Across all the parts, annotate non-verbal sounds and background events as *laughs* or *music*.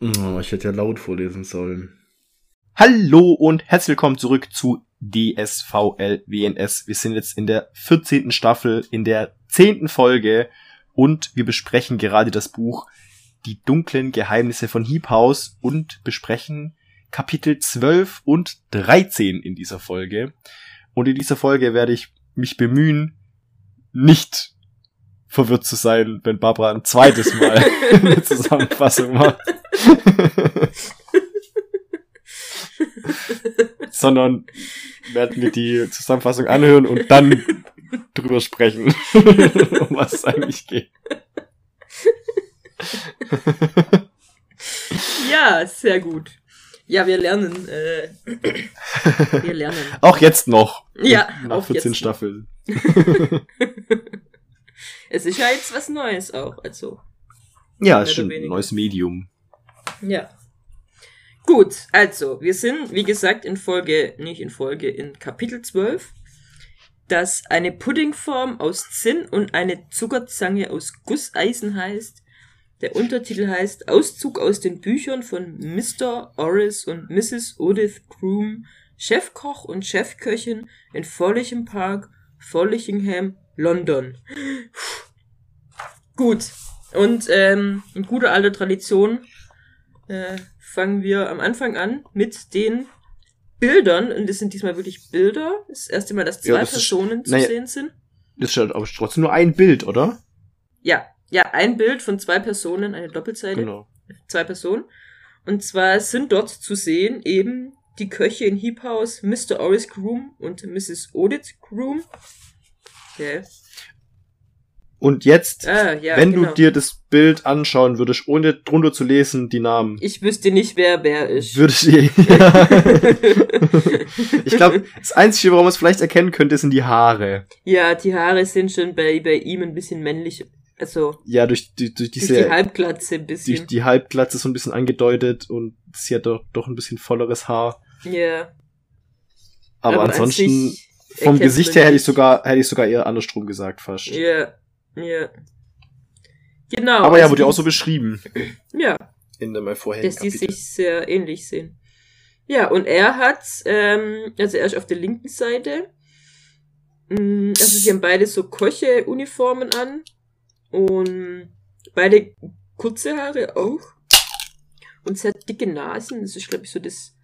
Oh, ich hätte ja laut vorlesen sollen. Hallo und herzlich willkommen zurück zu DSVL WNS. Wir sind jetzt in der 14. Staffel, in der 10. Folge und wir besprechen gerade das Buch Die dunklen Geheimnisse von Heap House und besprechen Kapitel 12 und 13 in dieser Folge. Und in dieser Folge werde ich mich bemühen, nicht verwirrt zu sein, wenn Barbara ein zweites Mal *laughs* eine Zusammenfassung macht. *laughs* Sondern werden wir die Zusammenfassung anhören und dann drüber sprechen, *laughs* um was es eigentlich geht. Ja, sehr gut. Ja, wir lernen. Äh, wir lernen. *laughs* Auch jetzt noch. Ja, nach auch 14 jetzt. Staffeln. Es ist ja jetzt was Neues auch, also. Ja, ist schon ein neues Medium. Ja. Gut, also, wir sind, wie gesagt, in Folge, nicht in Folge, in Kapitel 12, das eine Puddingform aus Zinn und eine Zuckerzange aus Gusseisen heißt. Der Untertitel heißt Auszug aus den Büchern von Mr. Orris und Mrs. Odith Groom, Chefkoch und Chefköchin in Follichem Park, Follichingham, London. Gut. Und ähm, in guter alter Tradition äh, fangen wir am Anfang an mit den Bildern. Und das sind diesmal wirklich Bilder. Das erste Mal, dass zwei Ja, das ist- Personen zu naja. sehen sind. Das ist ja aber trotzdem nur ein Bild, oder? Ja, ja, ein Bild von zwei Personen, eine Doppelseite, Genau. zwei Personen. Und zwar sind dort zu sehen eben die Köche in Heap House, Mr. Oris Groom und Mrs. Odith Groom. Ja, Und jetzt, ah, ja wenn genau. du dir das Bild anschauen würdest, ohne drunter zu lesen, die Namen, Ich wüsste nicht, wer wer ist. würde ich. Ja. *laughs* ich glaube, das Einzige, warum man es vielleicht erkennen könnte, sind die Haare. ja, die Haare sind schon bei, bei ihm ein bisschen männlich. Also, Ja, durch, die, durch durch diese, die Halbglatze ein bisschen. durch die Halbglatze so ein bisschen angedeutet und sie hat doch, doch ein bisschen volleres Haar. Ja. Aber, Aber an ansonsten, vom Gesicht her hätte ich sogar, hätte ich sogar eher andersrum gesagt fast. Ja, ja. Genau. Aber ja, also wurde ja auch so beschrieben. *laughs* Ja, In der mal vorherigen dass die sich sehr ähnlich sehen. Ja, und er hat, ähm, also er ist auf der linken Seite. Mm, Also sie haben beide so Koche-Uniformen an. Und beide kurze Haare auch. Und sehr dicke Nasen. Das ist, glaube ich, so das.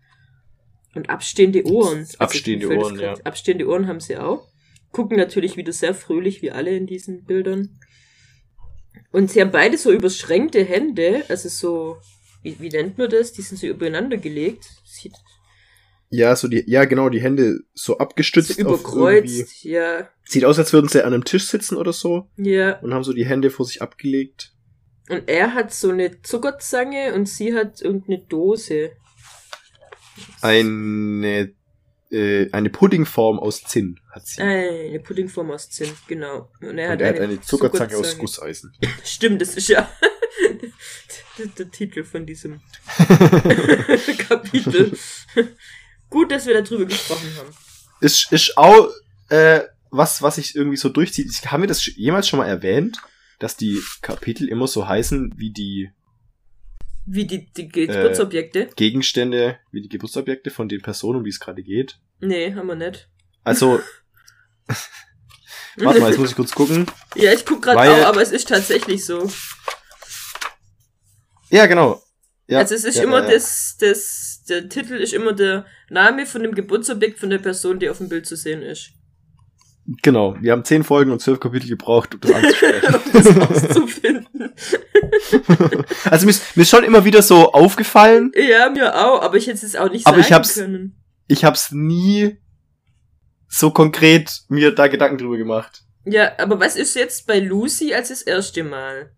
Und abstehende Ohren. Also Abstehende Ohren, ja. Abstehende Ohren haben sie auch. Gucken natürlich wieder sehr fröhlich, wie alle in diesen Bildern. Und sie haben beide so überschränkte Hände, also so, wie, wie nennt man das? Die sind so übereinander gelegt. Sieht Ja, so die, ja genau, die Hände so abgestützt. so überkreuzt, ja, Sieht aus, als würden sie an einem Tisch sitzen oder so ja. und haben so die Hände vor sich abgelegt. Und er hat so eine Zuckerzange und sie hat irgendeine Dose. Eine, äh, eine Puddingform aus Zinn hat sie. Eine Puddingform aus Zinn, genau. Und er und hat er hat eine, eine Zuckerzange aus Zuckerzange. Gusseisen. *laughs* Stimmt, das ist ja *laughs* der, der Titel von diesem *laughs* Kapitel. Gut, dass wir darüber gesprochen haben. ist, ist auch äh, was, was sich irgendwie so durchzieht. Ich, haben wir das jemals schon mal erwähnt, dass die Kapitel immer so heißen wie die Wie die, die Geburtsobjekte? Gegenstände, wie die Geburtsobjekte von den Personen, um die es gerade geht? Nee, haben wir nicht. Also, *laughs* warte mal, jetzt muss ich kurz gucken. Ja, ich guck gerade auch, aber es ist tatsächlich so. Ja, genau. Ja, also es ist ja, immer ja, ja. das, das, der Titel ist immer der Name von dem Geburtsobjekt von der Person, die auf dem Bild zu sehen ist. Genau. Wir haben zehn Folgen und zwölf Kapitel gebraucht, um das *laughs* anzusprechen. um das auszufinden. *laughs* also mir ist, mir ist schon immer wieder so aufgefallen. ja, mir auch, aber ich hätte es auch nicht Aber sagen ich hab's- können. Ich hab's nie so konkret mir da Gedanken drüber gemacht. Ja, aber was ist jetzt bei Lucy als das erste Mal?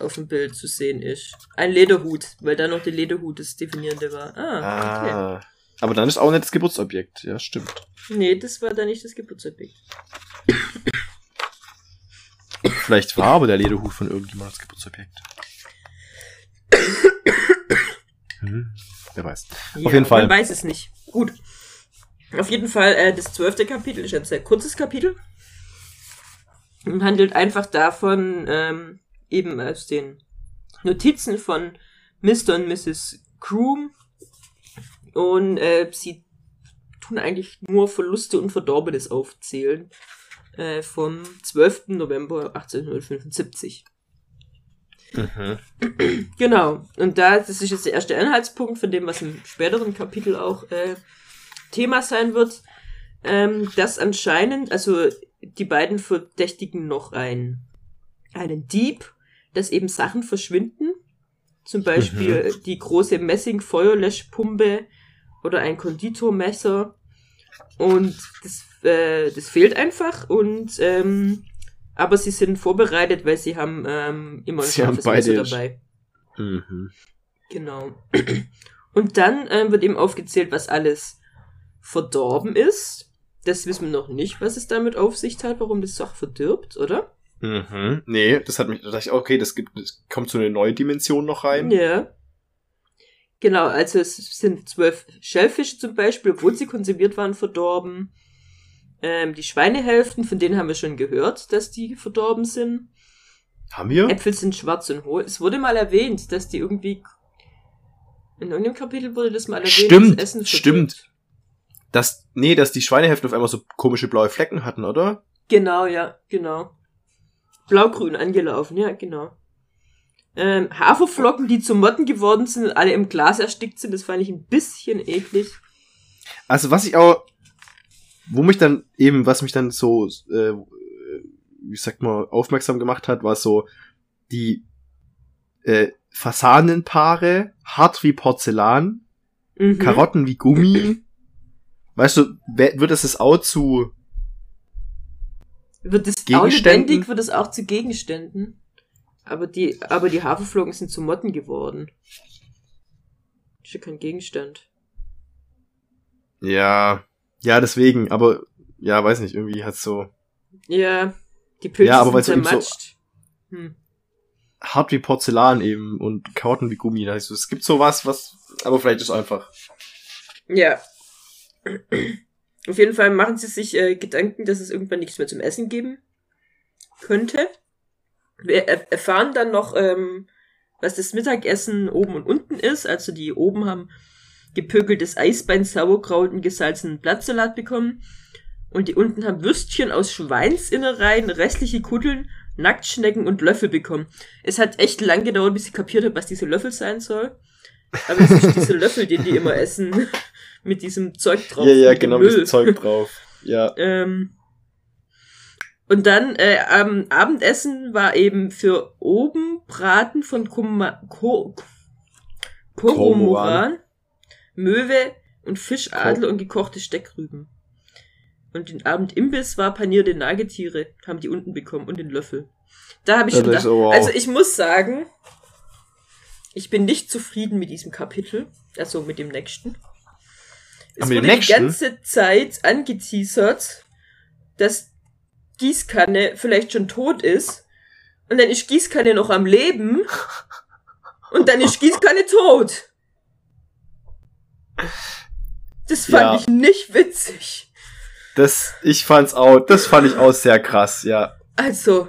auf dem Bild zu sehen ist. Ein Lederhut, weil da noch der Lederhut das Definierende war. Ah, okay. Ah. Aber dann ist auch nicht das Geburtsobjekt. Ja, stimmt. Nee, das war da nicht das Geburtsobjekt. Vielleicht war aber der Lederhut von irgendjemandem das Geburtsobjekt. *coughs* Hm, wer weiß. Ja, Auf jeden Fall. Man weiß es nicht. Gut. Auf jeden Fall, äh, das zwölfte Kapitel ist ein sehr kurzes Kapitel. Und handelt einfach davon, ähm, eben aus den Notizen von Mr. und Mrs. Groom. Und äh, sie tun eigentlich nur Verluste und Verdorbenes aufzählen. Äh, vom 12. November 1875. Mhm. Genau. Und da, das ist jetzt der erste Anhaltspunkt von dem, was im späteren Kapitel auch äh, Thema sein wird, ähm, dass anscheinend, also die beiden verdächtigen noch einen, einen Dieb, dass eben Sachen verschwinden. Zum Beispiel die große Messing-Feuerlöschpumpe oder ein Konditormesser. Und das, äh, das fehlt einfach. Und ähm, aber sie sind vorbereitet, weil sie haben ähm, immer ein Sie scharfes Messer dabei. Mhm. Genau. Und dann ähm, wird eben aufgezählt, was alles verdorben ist. Das wissen wir noch nicht, was es damit auf sich hat, warum das Sach verdirbt, oder? Mhm. Nee, das hat mich, da dachte ich, okay, das gibt, das kommt so eine neue Dimension noch rein. Ja. Genau, also es sind zwölf Schellfische zum Beispiel, obwohl sie konserviert waren, verdorben. Ähm, die Schweinehälften, von denen haben wir schon gehört, dass die verdorben sind. Haben wir? Äpfel sind schwarz und hohl. Es wurde mal erwähnt, dass die irgendwie. In irgendeinem Kapitel wurde das mal erwähnt. Stimmt, das Essen stimmt. verdirbt. Das, nee, dass die Schweinehälften auf einmal so komische blaue Flecken hatten, oder? Genau, ja, genau. Blaugrün angelaufen, ja, genau. Ähm, Haferflocken, die zu Motten geworden sind und alle im Glas erstickt sind, das fand ich ein bisschen eklig. Also was ich auch, wo mich dann eben, was mich dann so, äh, wie sagt man, aufmerksam gemacht hat, war so die äh, Fasanenpaare, hart wie Porzellan, Mhm. Karotten wie Gummi. Weißt du, wird es das auch zu Wird es auch lebendig, wird es auch zu Gegenständen. Aber die, aber die Haferflocken sind zu Motten geworden. Ist ja kein Gegenstand. Ja, ja, deswegen, aber ja, weiß nicht, irgendwie hat's so Ja, die Pilze Ja, aber sind eben so- zermatscht. Hm. hart wie Porzellan eben und Karotten wie Gummi. Heißt es gibt sowas, was, aber vielleicht ist einfach. Ja. Auf jeden Fall machen sie sich äh, Gedanken, dass es irgendwann nichts mehr zum Essen geben könnte. Wir er erfahren dann noch, ähm, was das Mittagessen oben und unten ist. Also die oben haben gepökeltes Eisbein, Sauerkraut und gesalzenen Blattsalat bekommen. Und die unten haben Würstchen aus Schweinsinnereien, restliche Kuddeln, Nacktschnecken und Löffel bekommen. Es hat echt lang gedauert, bis ich kapiert habe, was diese Löffel sein soll. Aber es ist dieser Löffel, den die immer essen. *laughs* Mit diesem Zeug drauf. ja, ja, mit genau, Müll. dieses Zeug drauf. Ja. Ähm, und dann äh, am Abendessen war eben für oben Braten von Kuma Ko Koromoran, Möwe und Fischadler und gekochte Steckrüben. Und den Abend Imbiss war panierte Nagetiere, haben die unten bekommen und den Löffel. Da habe ich Ja, schon das gedacht, wow. also ich muss sagen, ich bin nicht zufrieden mit diesem Kapitel, also mit dem nächsten. Es dem wurde die nächsten? ganze Zeit angeteasert, dass Gießkanne vielleicht schon tot ist und dann ist Gießkanne noch am Leben und dann ist Gießkanne tot. Das fand Ja. ich nicht witzig. Das, ich fand's auch, das fand ich auch sehr krass, ja. Also,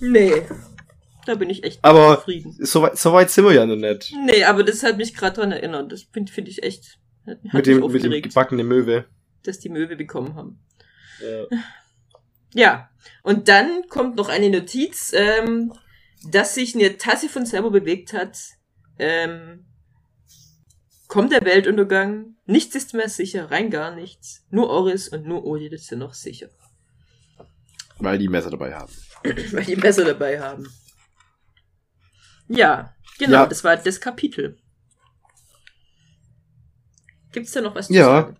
nee. Da bin ich echt Aber zufrieden. so weit, so weit sind wir ja noch nicht. Nee, aber das hat mich gerade dran erinnert. Das finde find ich echt. Hat, Mit dem, mit dem gebackenen Möwe. dass die Möwe bekommen haben. Ja. *laughs* Ja, und dann kommt noch eine Notiz, ähm, dass sich eine Tasse von selber bewegt hat. Ähm, kommt der Weltuntergang, nichts ist mehr sicher, rein gar nichts. Nur Oris und nur Odin sind noch sicher, Weil die Messer dabei haben. *clears throat* weil die Messer dabei haben. Ja, genau, Ja. das war das Kapitel. Gibt's da noch was zu Ja. sagen?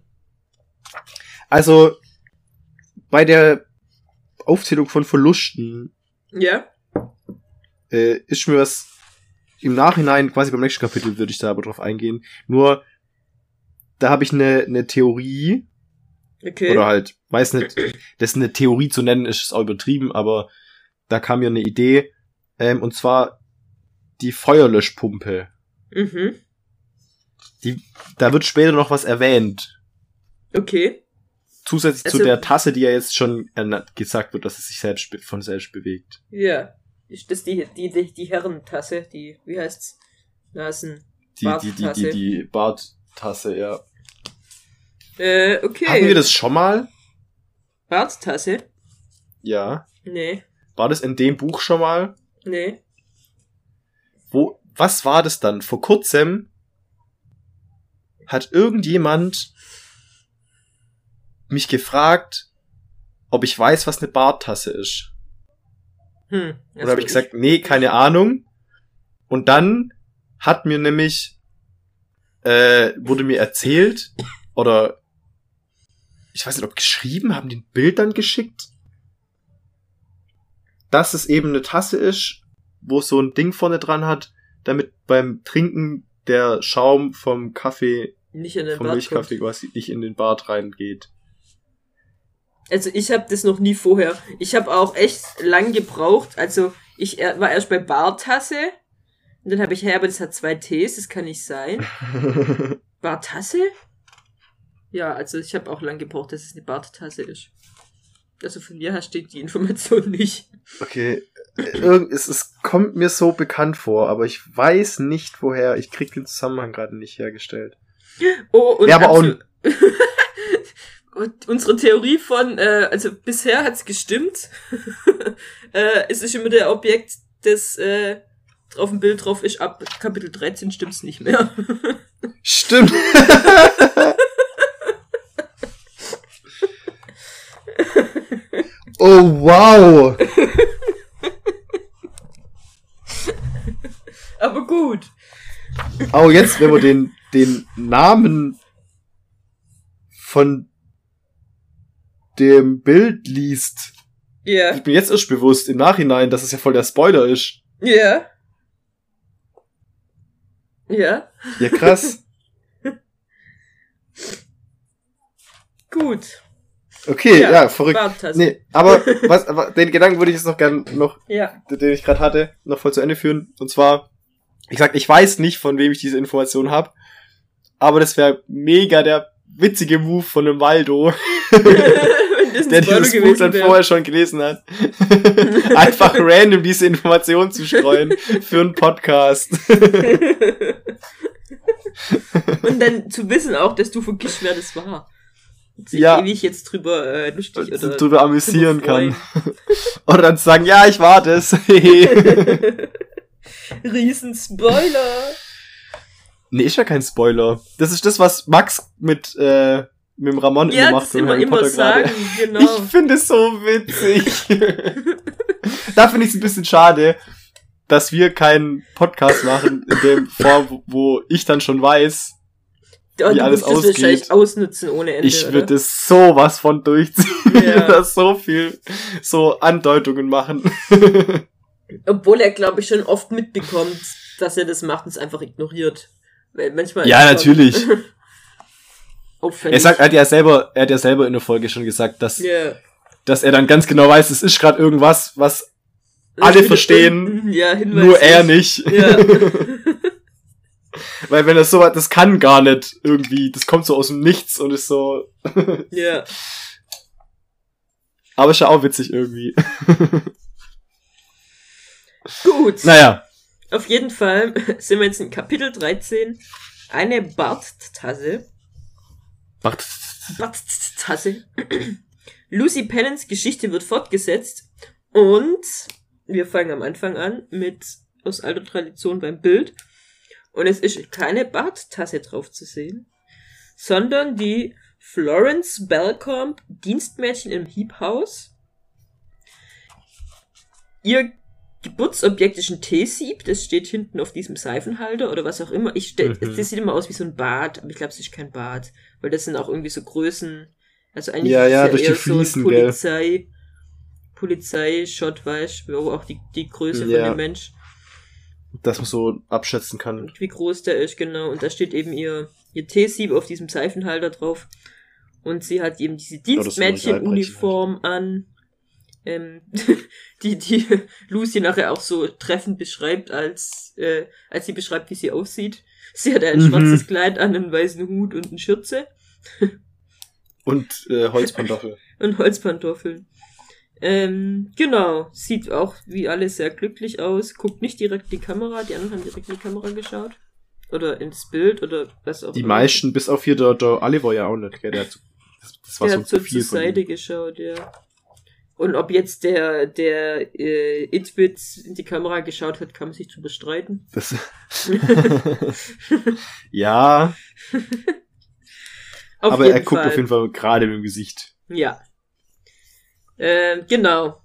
Also, bei der Aufzählung von Verlusten Ja. äh, ist mir was im Nachhinein, quasi beim nächsten Kapitel würde ich da aber drauf eingehen. Nur, da habe ich eine, eine Theorie, Okay. oder halt, weiß nicht, das eine Theorie zu nennen, ist auch übertrieben, aber da kam mir eine Idee, ähm, und zwar die Feuerlöschpumpe. Mhm. Die, da wird später noch was erwähnt. Okay. Zusätzlich zu Also- der Tasse, die ja jetzt schon gesagt wird, dass es sich selbst von selbst bewegt. Ja. Ist das die, die, die, die Herrentasse, die, wie heißt's? Nasen. Die, die, die, die, Barttasse. die Barttasse, ja. Äh, okay. Hatten wir das schon mal? Barttasse? Ja. Nee. War das in dem Buch schon mal? Nee. Wo, was war das dann? Vor kurzem hat irgendjemand mich gefragt, ob ich weiß, was eine Barttasse ist. Hm. Oder habe ich gesagt, nee, keine Ahnung. Und dann hat mir nämlich, äh, wurde mir erzählt, oder ich weiß nicht, ob geschrieben, haben die ein Bild dann geschickt, dass es eben eine Tasse ist, wo so ein Ding vorne dran hat, damit beim Trinken der Schaum vom Kaffee, den vom Milchkaffee kommt. quasi nicht in den Bart reingeht. Also ich habe das noch nie vorher. Ich habe auch echt lang gebraucht. Also ich war erst bei Bartasse. Und dann habe ich, hey, aber das hat zwei Ts, das kann nicht sein. *laughs* Bartasse? Ja, also ich habe auch lang gebraucht, dass es eine Barttasse ist. Also von mir her steht die Information *laughs* nicht. Okay, es, es kommt mir so bekannt vor, aber ich weiß nicht woher. Ich krieg den Zusammenhang gerade nicht hergestellt. Oh, und Ja, aber auch- *laughs* Und unsere Theorie von, äh, also bisher hat's gestimmt. *laughs* äh, es ist immer der Objekt, das äh, drauf dem Bild drauf ist. Ab Kapitel 13 stimmt's nicht mehr. *laughs* Stimmt. *laughs* oh wow. aber gut. Oh, jetzt, wenn man den, den Namen von dem Bild liest, Ja. wird mir jetzt erst bewusst im Nachhinein, dass es ja voll der Spoiler ist. Ja. Ja. Ja, krass. *laughs* Gut. Okay, Ja, ja, verrückt. Barttasse. Nee, aber *laughs* was, aber den Gedanken würde ich jetzt noch gern noch, Ja. den ich gerade hatte, noch voll zu Ende führen. Und zwar, wie gesagt, ich weiß nicht, von wem ich diese Information habe, aber das wäre mega der witzige Move von dem Waldo, *laughs* *laughs* der dieses Buch dann wäre. vorher schon gelesen hat. *laughs* Einfach random diese Information zu streuen für einen Podcast. *laughs* Und dann zu wissen auch, dass du vergisst, wer das war. Und sich Ja. ewig jetzt drüber äh, lustig oder drüber amüsieren drüber kann. Oder dann zu sagen, ja, ich war das. Riesen Spoiler. nee, ist ja kein Spoiler. Das ist das, was Max mit, äh, mit dem Ramon Ja, immer macht. das beim immer, Harry immer sagen, genau. Ich finde es so witzig. *laughs* da finde ich es ein bisschen schade, dass wir keinen Podcast machen in dem Form, wo- ich dann schon weiß, Ja, wie alles würdest das ausgeht. wahrscheinlich ausnutzen ohne Ende. ich würde es sowas von durchziehen. Ja. *laughs* das so viel, so Andeutungen machen. *laughs* Obwohl er, glaube ich, schon oft mitbekommt, dass er das macht und es einfach ignoriert. Weil manchmal Ja, natürlich. Auffällig. Er sagt, er hat ja selber, er hat ja selber in der Folge schon gesagt, dass, ja. dass er dann ganz genau weiß, es ist gerade irgendwas, was Das alle verstehen, *laughs* Ja, nur er nicht. Ja. *laughs* Weil wenn das so hat, das kann gar nicht irgendwie, das kommt so aus dem Nichts und ist so, *laughs* ja. aber ist ja auch witzig irgendwie. Gut. Naja, Auf jeden Fall sind wir jetzt in Kapitel 13. Eine Barttasse. Macht, Barttasse. *clears throat* Lucy Pennants Geschichte wird fortgesetzt. Und wir fangen am Anfang an mit aus alter Tradition beim Bild. Und es ist keine Barttasse drauf zu sehen, sondern die Florence Belcombe, Dienstmädchen im Hiebhaus. Ihr Geburtsobjekt ist ein Teesieb, das steht hinten auf diesem Seifenhalter oder was auch immer. Ich stell, Mhm. Das sieht immer aus wie so ein Bad, aber ich glaube, es ist kein Bad, weil das sind auch irgendwie so Größen. Also eigentlich Ja, ist ja, durch die eher so Fliesen, ein gell. Polizei, Polizei-Shot, weißt wo auch die, die Größe Ja. von dem Mensch. Dass man so abschätzen kann. wie groß der ist, genau. Und da steht eben ihr, ihr Teesieb auf diesem Seifenhalter drauf. Und sie hat eben diese Dienstmädchenuniform an. Ähm, *laughs* die, die Lucy nachher auch so treffend beschreibt, als, äh, als sie beschreibt, wie sie aussieht. Sie hat ein Mhm. schwarzes Kleid an, einen weißen Hut und eine Schürze Und äh, Holzpantoffeln. *laughs* und Holzpantoffeln. Ähm, genau, sieht auch wie alle sehr glücklich aus, guckt nicht direkt in die Kamera, die anderen haben direkt in die Kamera geschaut. Oder ins Bild oder was auch Die immer. meisten, bis auf hier der, der Oliver ja auch nicht, gell? Der hat, so- das, das war Der so hat so Profil zur von ihm. Seite geschaut, ja. Und ob jetzt der, der äh, Itwit in die Kamera geschaut hat, kann man sich drüber streiten. Das *laughs* ja, aber er guckt Fall. auf jeden Fall gerade im Gesicht. Ja. Ähm, genau.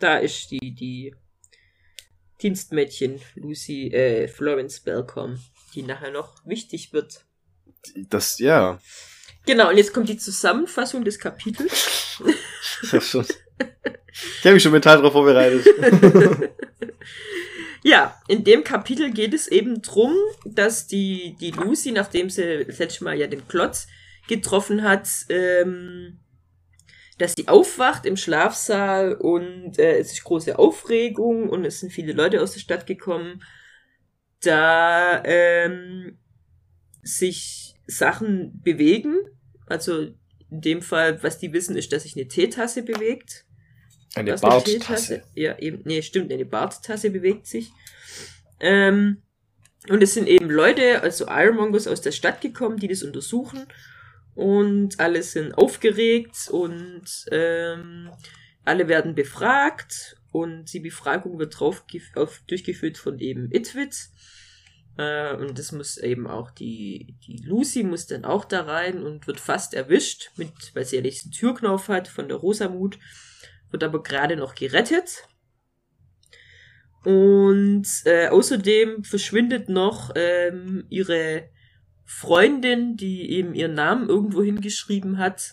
Da ist die, die Dienstmädchen Lucy, äh, Florence Belcom, die nachher noch wichtig wird. Das, ja. Genau, und jetzt kommt die Zusammenfassung des Kapitels. *laughs* Ich habe mich schon mental darauf vorbereitet. *laughs* Ja, in dem Kapitel geht es eben drum, dass die, die Lucy, nachdem sie das letzte Mal ja den Klotz getroffen hat, ähm, dass sie aufwacht im Schlafsaal und äh, es ist große Aufregung und es sind viele Leute aus der Stadt gekommen, da ähm, sich Sachen bewegen. Also in dem Fall, was die wissen, ist, dass sich eine Teetasse bewegt. Eine Barttasse. Ja, eben, nee, stimmt, eine Barttasse bewegt sich. Ähm, und es sind eben Leute, also Ironmongers aus der Stadt gekommen, die das untersuchen. Und alle sind aufgeregt und ähm, alle werden befragt. Und die Befragung wird drauf auf, durchgeführt von eben Itwit. Äh, und das muss eben auch die, die Lucy muss dann auch da rein und wird fast erwischt, mit, weil sie ja diesen Türknauf hat von der Rosamut wird aber gerade noch gerettet. Und äh, außerdem verschwindet noch ähm, ihre Freundin, die eben ihren Namen irgendwo hingeschrieben hat,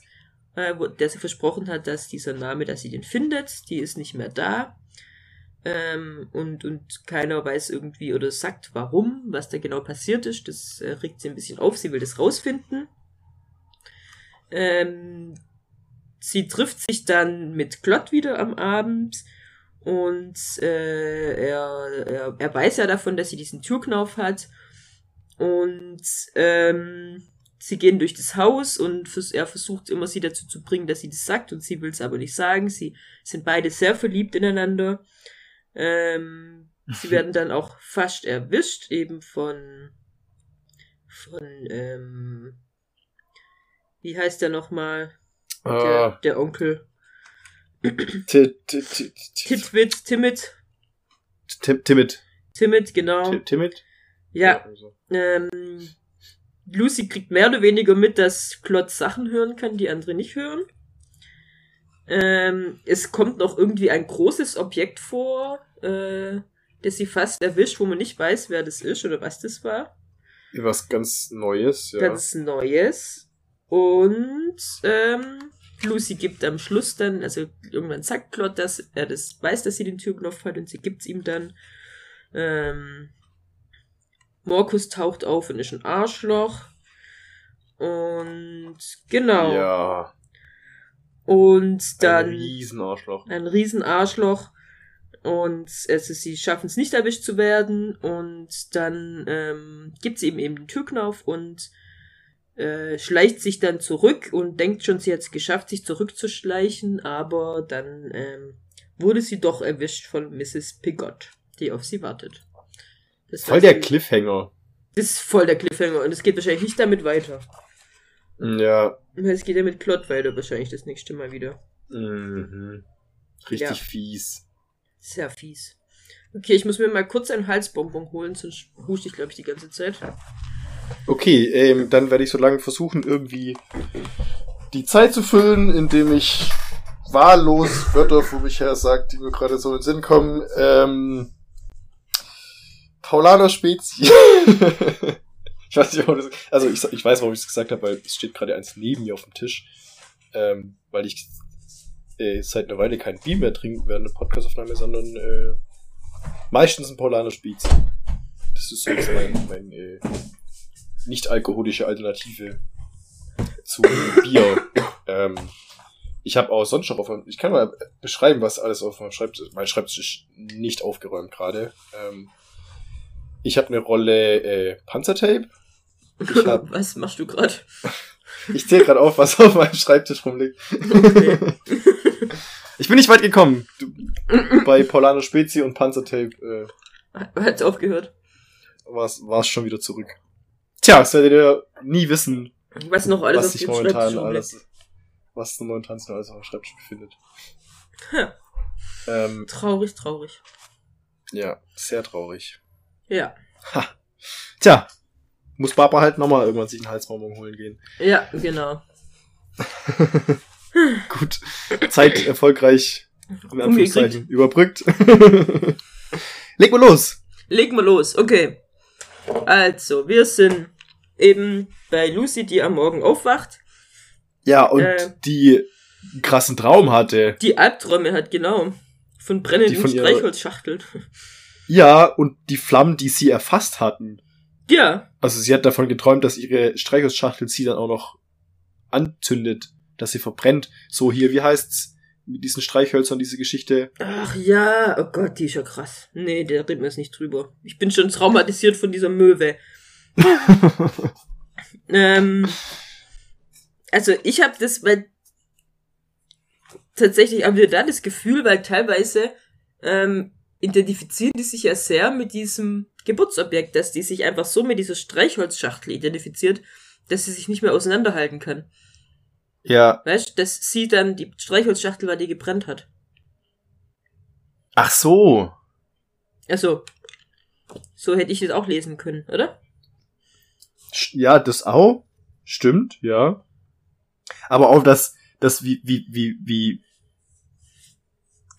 äh, wo, der sie versprochen hat, dass dieser Name, dass sie den findet, die ist nicht mehr da. Ähm, und, und keiner weiß irgendwie oder sagt, warum, was da genau passiert ist. Das äh, regt sie ein bisschen auf, sie will das rausfinden. Ähm, sie trifft sich dann mit Klott wieder am Abend und äh, er, er, er weiß ja davon, dass sie diesen Türknauf hat und ähm, sie gehen durch das Haus und vers er versucht immer sie dazu zu bringen, dass sie das sagt und sie will es aber nicht sagen. Sie sind beide sehr verliebt ineinander. Ähm, sie werden dann auch fast erwischt, eben von von ähm, wie heißt der nochmal? Der, Ah, der Onkel. Ti- Ti- Titwit, Timid. Tim- Timid. Timid, genau. Ti- Timid? Ja, Also. ähm, Lucy kriegt mehr oder weniger mit, dass Klotz Sachen hören kann, die andere nicht hören. Ähm, es kommt noch irgendwie ein großes Objekt vor, äh, das sie fast erwischt, wo man nicht weiß, wer das ist oder was das war. Was ganz Neues, ja. Ganz Neues. Und ähm, Lucy gibt am Schluss dann, also irgendwann sagt Klott, dass er das weiß, dass sie den Türknopf hat und sie gibt's ihm dann. Ähm, Morkus taucht auf und ist ein Arschloch. Und genau. Ja. Und Dann ein Riesenarschloch. ein Riesenarschloch. Und also sie schaffen es nicht erwischt zu werden. Und dann ähm, gibt sie ihm eben den Türknauf und äh, schleicht sich dann zurück und denkt schon, sie hat es geschafft, sich zurückzuschleichen. Aber dann ähm, wurde sie doch erwischt von Mrs. Pigott, die auf sie wartet. Das Voll der Cliffhanger. Das ist voll der Cliffhanger und es geht wahrscheinlich nicht damit weiter. Ja. Es geht ja mit Plot weiter wahrscheinlich das nächste Mal wieder. Mhm. Richtig Ja. fies. Sehr fies. Okay, ich muss mir mal kurz einen Halsbonbon holen, sonst huste ich, glaube ich, die ganze Zeit. Okay, ähm, dann werde ich so lange versuchen, irgendwie die Zeit zu füllen, indem ich wahllos Wörter vor mich her sage, die mir gerade so in den Sinn kommen. Ähm, Paulaner Spezi. *laughs* ich weiß nicht, warum das, also ich, ich weiß, warum ich es gesagt habe, weil es steht gerade eins neben mir auf dem Tisch. Ähm, weil ich äh, seit einer Weile kein Bier mehr trinke während der Podcastaufnahme, sondern äh, Meistens ein Polaner Spitz. Das ist so jetzt mein, mein äh, nicht alkoholische Alternative zu Bier. ähm, ich habe auch sonst noch auf meinem, ich kann mal beschreiben, was alles auf meinem Schreibtisch, mein Schreibtisch ist nicht aufgeräumt gerade. Ähm, ich habe eine Rolle äh, Panzertape. *laughs* Hab, Was machst du gerade? ich zähle gerade auf, was auf meinem Schreibtisch rumliegt. Okay. *laughs* Ich bin nicht weit gekommen. Du, bei Polano Spezi und Panzertape äh, Hat's aufgehört. war es schon wieder zurück. Tja, das werdet ihr nie wissen, Was noch alles was auf sich dem Schreibtisch alles, was momentan sich noch alles auf dem Schreibtisch befindet. Ha, Ähm, traurig, traurig. ja, sehr traurig. Ja. Ha. Tja, muss Barbara halt nochmal irgendwann sich einen Halsbonbon holen gehen. Ja, genau. *laughs* Gut, Zeit erfolgreich, in Anführungszeichen, überbrückt. *laughs* Leg mal los. Leg mal los, okay. Also, wir sind eben bei Lucy, die am Morgen aufwacht, Ja, und Äh. die einen krassen Traum hatte. die Albträume hat, genau. Von brennenden von Streichholzschachteln. Ja, und die Flammen, die sie erfasst hatten. Ja, Also sie hat davon geträumt, dass ihre Streichholzschachtel sie dann auch noch anzündet, dass sie verbrennt. So hier, wie heißt's? Mit diesen Streichhölzern, diese Geschichte. ach ja, oh Gott, die ist ja krass. Nee, der redet mir jetzt nicht drüber. Ich bin schon traumatisiert von dieser Möwe. *laughs* Ähm, also ich habe das, weil tatsächlich haben wir da das Gefühl, weil teilweise ähm, identifizieren die sich ja sehr mit diesem Geburtsobjekt, dass die sich einfach so mit dieser Streichholzschachtel identifiziert, dass sie sich nicht mehr auseinanderhalten kann. ja. Weißt, dass sie dann die Streichholzschachtel war, die gebrannt hat. Ach so. Also, so hätte ich das auch lesen können, oder? Ja, das auch. Stimmt, ja. Aber auch das, das wie, wie, wie, wie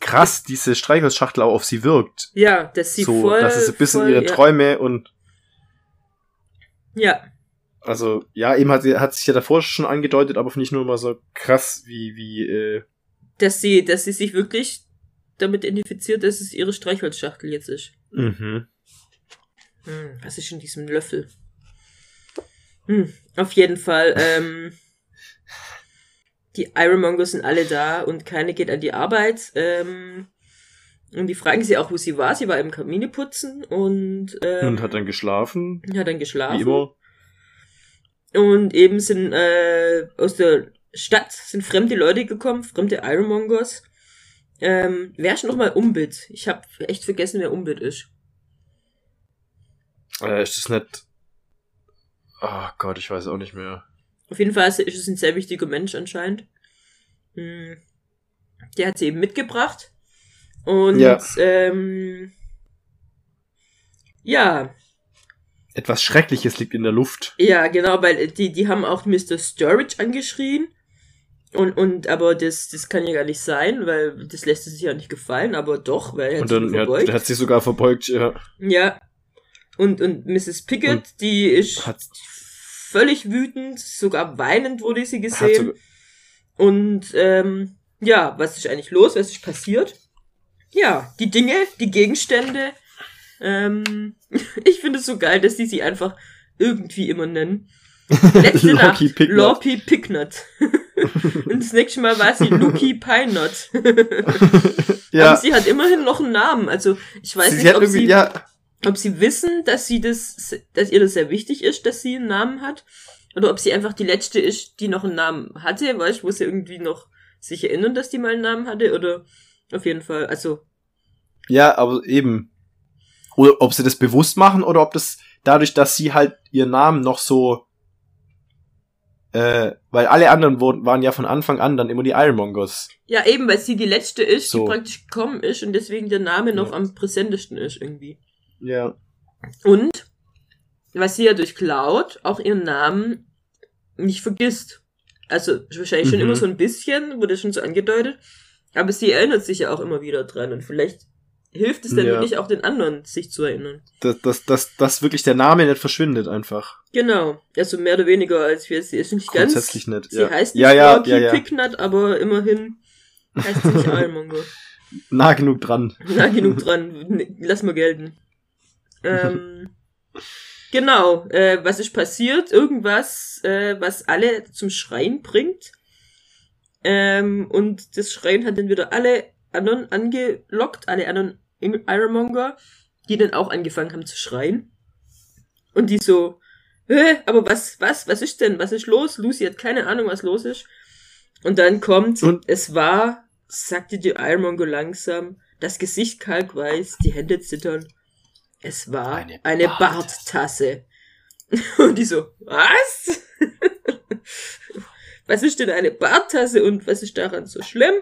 krass diese Streichholzschachtel auch auf sie wirkt. Ja, dass sie so, voll, dass es ein bisschen voll, ihre ja, Träume und Ja, also ja, eben hat sie hat sich ja davor schon angedeutet, aber nicht nur mal so krass wie wie äh, dass sie, dass sie sich wirklich damit identifiziert, dass es ihre Streichholzschachtel jetzt ist. mhm. Hm, was ist in diesem Löffel? Hm, auf jeden Fall, ähm, *laughs* die Ironmongers sind alle da und keine geht an die Arbeit. Ähm, und die fragen sie auch, wo sie war. Sie war im Kamine putzen und, ähm, und hat dann geschlafen, hat dann geschlafen. wie immer. Und eben sind äh, aus der Stadt sind fremde Leute gekommen, fremde Ironmongers. Ähm, wer ist noch mal Umbit? Ich habe echt vergessen, wer Umbit ist. Äh, ist das nicht Oh Gott, ich weiß auch nicht mehr. Auf jeden Fall ist es ein sehr wichtiger Mensch anscheinend. Hm. Der hat sie eben mitgebracht. Und Ja. ähm, ja, Etwas Schreckliches liegt in der Luft. ja, genau, weil die, die haben auch Mr. Sturridge angeschrien. Und, und, aber das, das kann ja gar nicht sein, weil das lässt es sich ja nicht gefallen, aber doch, weil er hat Und sich dann ja, verbeugt. der hat sich sogar verbeugt, ja. Ja. Und, und Mrs. Pickett, die ist Hat, völlig wütend, sogar weinend wurde sie gesehen. Und ähm, ja, was ist eigentlich los? Was ist passiert? Ja, die Dinge, die Gegenstände. Ähm, *laughs* ich finde es so geil, dass die sie einfach irgendwie immer nennen. *laughs* Letzte Nacht, Picknut. Loki Picknut. *laughs* Und das nächste Mal war sie Luki Pinot. ja, Aber sie hat immerhin noch einen Namen. Also ich weiß sie, nicht, sie ob, sie, ja, ob sie wissen, dass sie das, dass ihr das sehr wichtig ist, dass sie einen Namen hat. Oder ob sie einfach die letzte ist, die noch einen Namen hatte, weißt du, wo sie irgendwie noch sich erinnern, dass die mal einen Namen hatte, oder auf jeden Fall, also, ja, aber eben. Oder ob sie das bewusst machen oder ob das dadurch, dass sie halt ihren Namen noch so, äh, weil alle anderen wurden, waren ja von Anfang an dann immer die Ironmongers. ja eben, weil sie die letzte ist, So. die praktisch gekommen ist und deswegen der Name noch Ja. am präsentesten ist irgendwie. Ja. Und, was sie ja durch Cloud auch ihren Namen nicht vergisst. Also, wahrscheinlich schon Mhm. immer so ein bisschen, wurde schon so angedeutet. Aber sie erinnert sich ja auch immer wieder dran. Und vielleicht hilft es dann Ja. wirklich auch den anderen, sich zu erinnern. Dass, dass, dass, dass wirklich der Name nicht verschwindet einfach. Genau. Also mehr oder weniger, als wir sie ist nicht ganz. Grundsätzlich nicht. Sie ja. heißt nicht ja, ja, Rocky ja, ja. Picknut, aber immerhin heißt sie nicht *laughs* Ironmonger. nah genug dran. nah genug dran. Lass mal gelten. Ähm, genau, äh, was ist passiert? Irgendwas, äh, was alle zum Schreien bringt. Ähm, und das Schreien hat dann wieder alle anderen angelockt, alle anderen Ironmonger, die dann auch angefangen haben zu schreien. Und die so, Hä, aber was, was, was ist denn? Was ist los? Lucy hat keine Ahnung, was los ist. Und dann kommt, Und- es war, sagte die Ironmonger langsam, das Gesicht kalkweiß, die Hände zittern. Es war Eine eine, Barttasse. Barttasse. *laughs* Und die so, was? *laughs* was ist denn eine Barttasse und was ist daran so schlimm?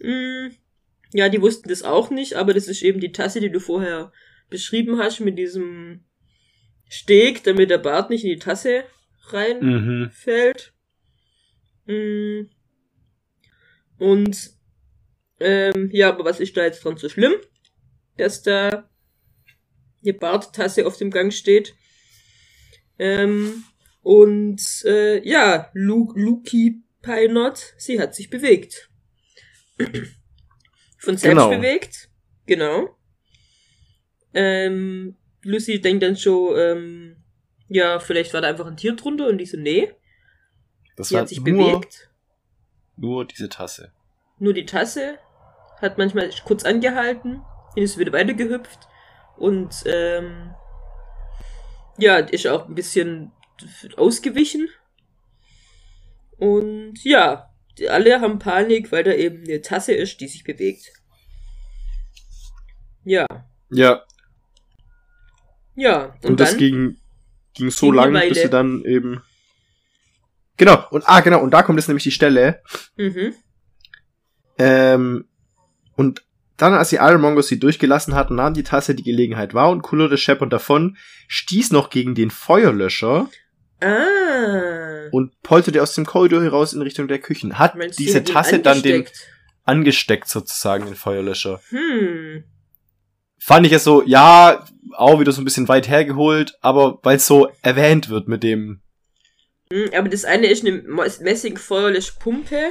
Hm, ja, die wussten das auch nicht, aber das ist eben die Tasse, die du vorher beschrieben hast mit diesem Steg, damit der Bart nicht in die Tasse reinfällt. Mhm. Mm. Und ähm, ja, aber was ist da jetzt dran so schlimm? Dass da eine Barttasse auf dem Gang steht. Ähm, und äh, ja, Lu Luki Pinot, sie hat sich bewegt. *clears throat* Von selbst Genau. bewegt. Genau. Ähm, Lucy denkt dann schon, ähm, ja, vielleicht war da einfach ein Tier drunter und die so, nee, Das war hat sich nur, bewegt. nur diese Tasse. Nur die Tasse hat manchmal kurz angehalten, ist wieder weitergehüpft und ähm, ja, ist auch ein bisschen ausgewichen. Und ja, alle haben Panik, weil da eben eine Tasse ist, die sich bewegt. Ja, Ja, ja. Und, und, das ging, ging so ging lang, bis sie dann eben. Genau, und ah, genau, und da kommt jetzt nämlich die Stelle. mhm, Ähm, und dann, als die Ironmongers sie durchgelassen hatten, nahm die Tasse die Gelegenheit wahr und kullerte Shepard davon, stieß noch gegen den Feuerlöscher ah, und polterte aus dem Korridor heraus in Richtung der Küchen. Hat meinst diese hat Tasse dann den angesteckt? sozusagen, den Feuerlöscher. Hm, Fand ich es so, ja, auch wieder so ein bisschen weit hergeholt, aber weil es so erwähnt wird mit dem, Hm, aber das eine ist eine messing Feuerlöschpumpe.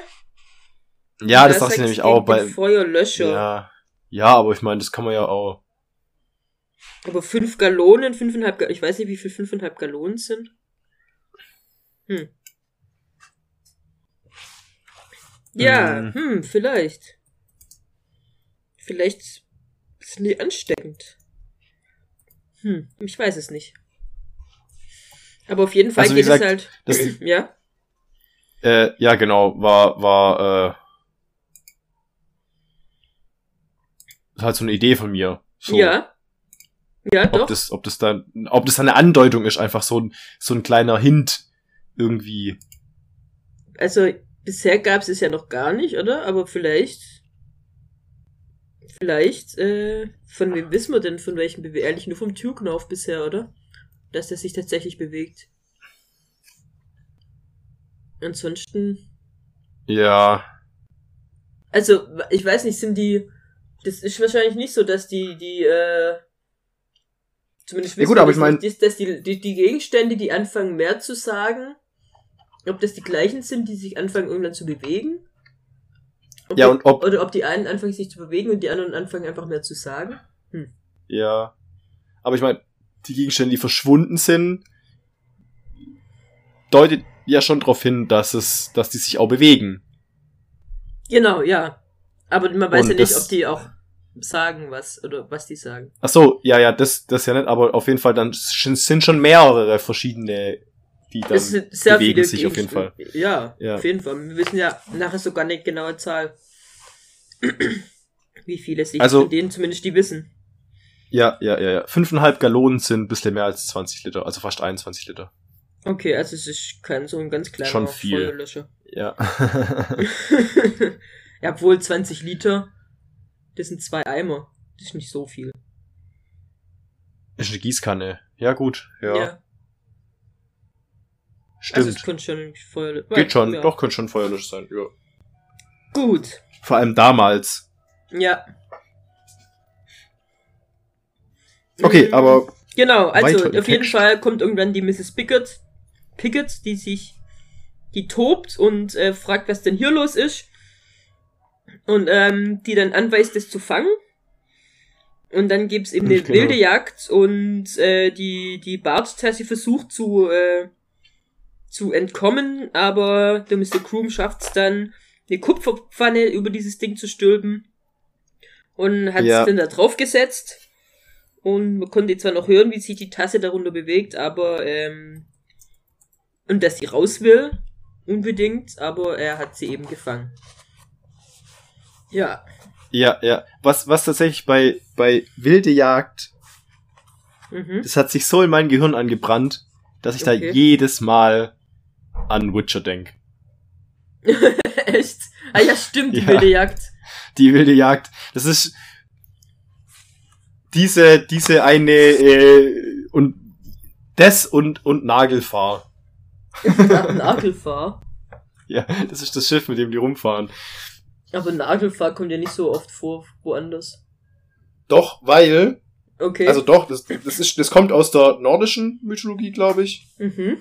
ja, das Da dachte ich nämlich auch bei, Feuerlöscher. ja, ja, aber ich meine, das kann man ja auch, Aber fünf Gallonen, fünfeinhalb, ich weiß nicht, wie viel fünfeinhalb Gallonen sind. Hm. Ja, Hm. hm, vielleicht. Vielleicht sind die ansteckend. Hm, ich weiß es nicht. Aber auf jeden Fall Also, geht gesagt, es halt. das- ja. äh, ja, genau, war, war, äh, das ist halt so eine Idee von mir. So. Ja. Ja, ob doch. das, ob das dann, ob das dann eine Andeutung ist, einfach so ein, so ein kleiner Hint irgendwie. Also bisher gab es es ja noch gar nicht, oder? Aber vielleicht. Vielleicht, äh, von wem wissen wir denn, von welchem bewegt? Eigentlich nur vom Türknauf bisher, oder? Dass der sich tatsächlich bewegt. Ansonsten. Ja, Also, ich weiß nicht, sind die. Das ist wahrscheinlich nicht so, dass die, die, äh. Zumindest Ja wissen gut, wir aber ich mein- nicht, dass die, die, die Gegenstände, die anfangen mehr zu sagen, ob das die gleichen sind, die sich anfangen irgendwann zu bewegen. Ob Ja, die, und ob- Oder ob die einen anfangen sich zu bewegen und die anderen anfangen einfach mehr zu sagen. ja. Aber ich meine, die Gegenstände, die verschwunden sind, deutet ja schon darauf hin, dass es, dass die sich auch bewegen. Genau, ja. Aber man weiß Und ja nicht, ob die auch sagen was oder was die sagen. Ach so, ja, ja, das, das ja nicht, aber auf jeden Fall dann sind schon mehrere verschiedene, die dann Es sind sehr bewegen viele sich auf jeden Fall. Ja, Ja. auf jeden Fall. Wir wissen ja nachher sogar nicht genaue Zahl. *clears throat* Wie viele sich Also- von denen zumindest die wissen. Ja, ja, ja, ja. Fünfeinhalb Gallonen sind ein bisschen mehr als 20 Liter, also fast 21 Liter. Okay, also es ist kein so ein ganz kleiner Schon viel. Feuerlöscher. Ja. *laughs* ja, obwohl 20 Liter, das sind zwei Eimer. Das ist nicht so viel. Ist eine Gießkanne. Ja, gut. Ja, Also stimmt. es könnte schon Feuerlöscher. Geht schon, ja. doch, könnte schon Feuerlösch sein, ja. Gut. Vor allem damals. Ja. Okay, Mm, aber Genau, also auf jeden. Fall kommt irgendwann die Mrs. Pickett, Pickett, die sich, die tobt und äh, fragt, was denn hier los ist. Und ähm, die dann anweist, es zu fangen. Und dann gibt's eben eine Genau. wilde Jagd und äh, die, die Bart-Tassie versucht zu, äh, zu entkommen, aber der Mr. Kroom schafft's dann, eine Kupferpfanne über dieses Ding zu stülpen und hat's Ja. dann da drauf gesetzt. Und man konnte zwar noch hören, wie sich die Tasse darunter bewegt, aber ähm, und dass sie raus will, unbedingt, aber er hat sie eben gefangen. Ja. Ja, ja. Was, was tatsächlich bei, bei wilde Jagd, Mhm. das hat sich so in mein Gehirn angebrannt, dass ich da Okay. jedes Mal an Witcher denk. *laughs* Echt? Ah ja, stimmt, die Ja. wilde Jagd. Die wilde Jagd. Das ist diese, diese eine, äh, und das und, und Nagelfahr. Na- *laughs* Nagelfahr. Ja, das ist das Schiff, mit dem die rumfahren. Aber Nagelfahr kommt ja nicht so oft vor, woanders. Doch, weil, Okay. also doch, das, das ist, das kommt aus der nordischen Mythologie, glaube ich. mhm.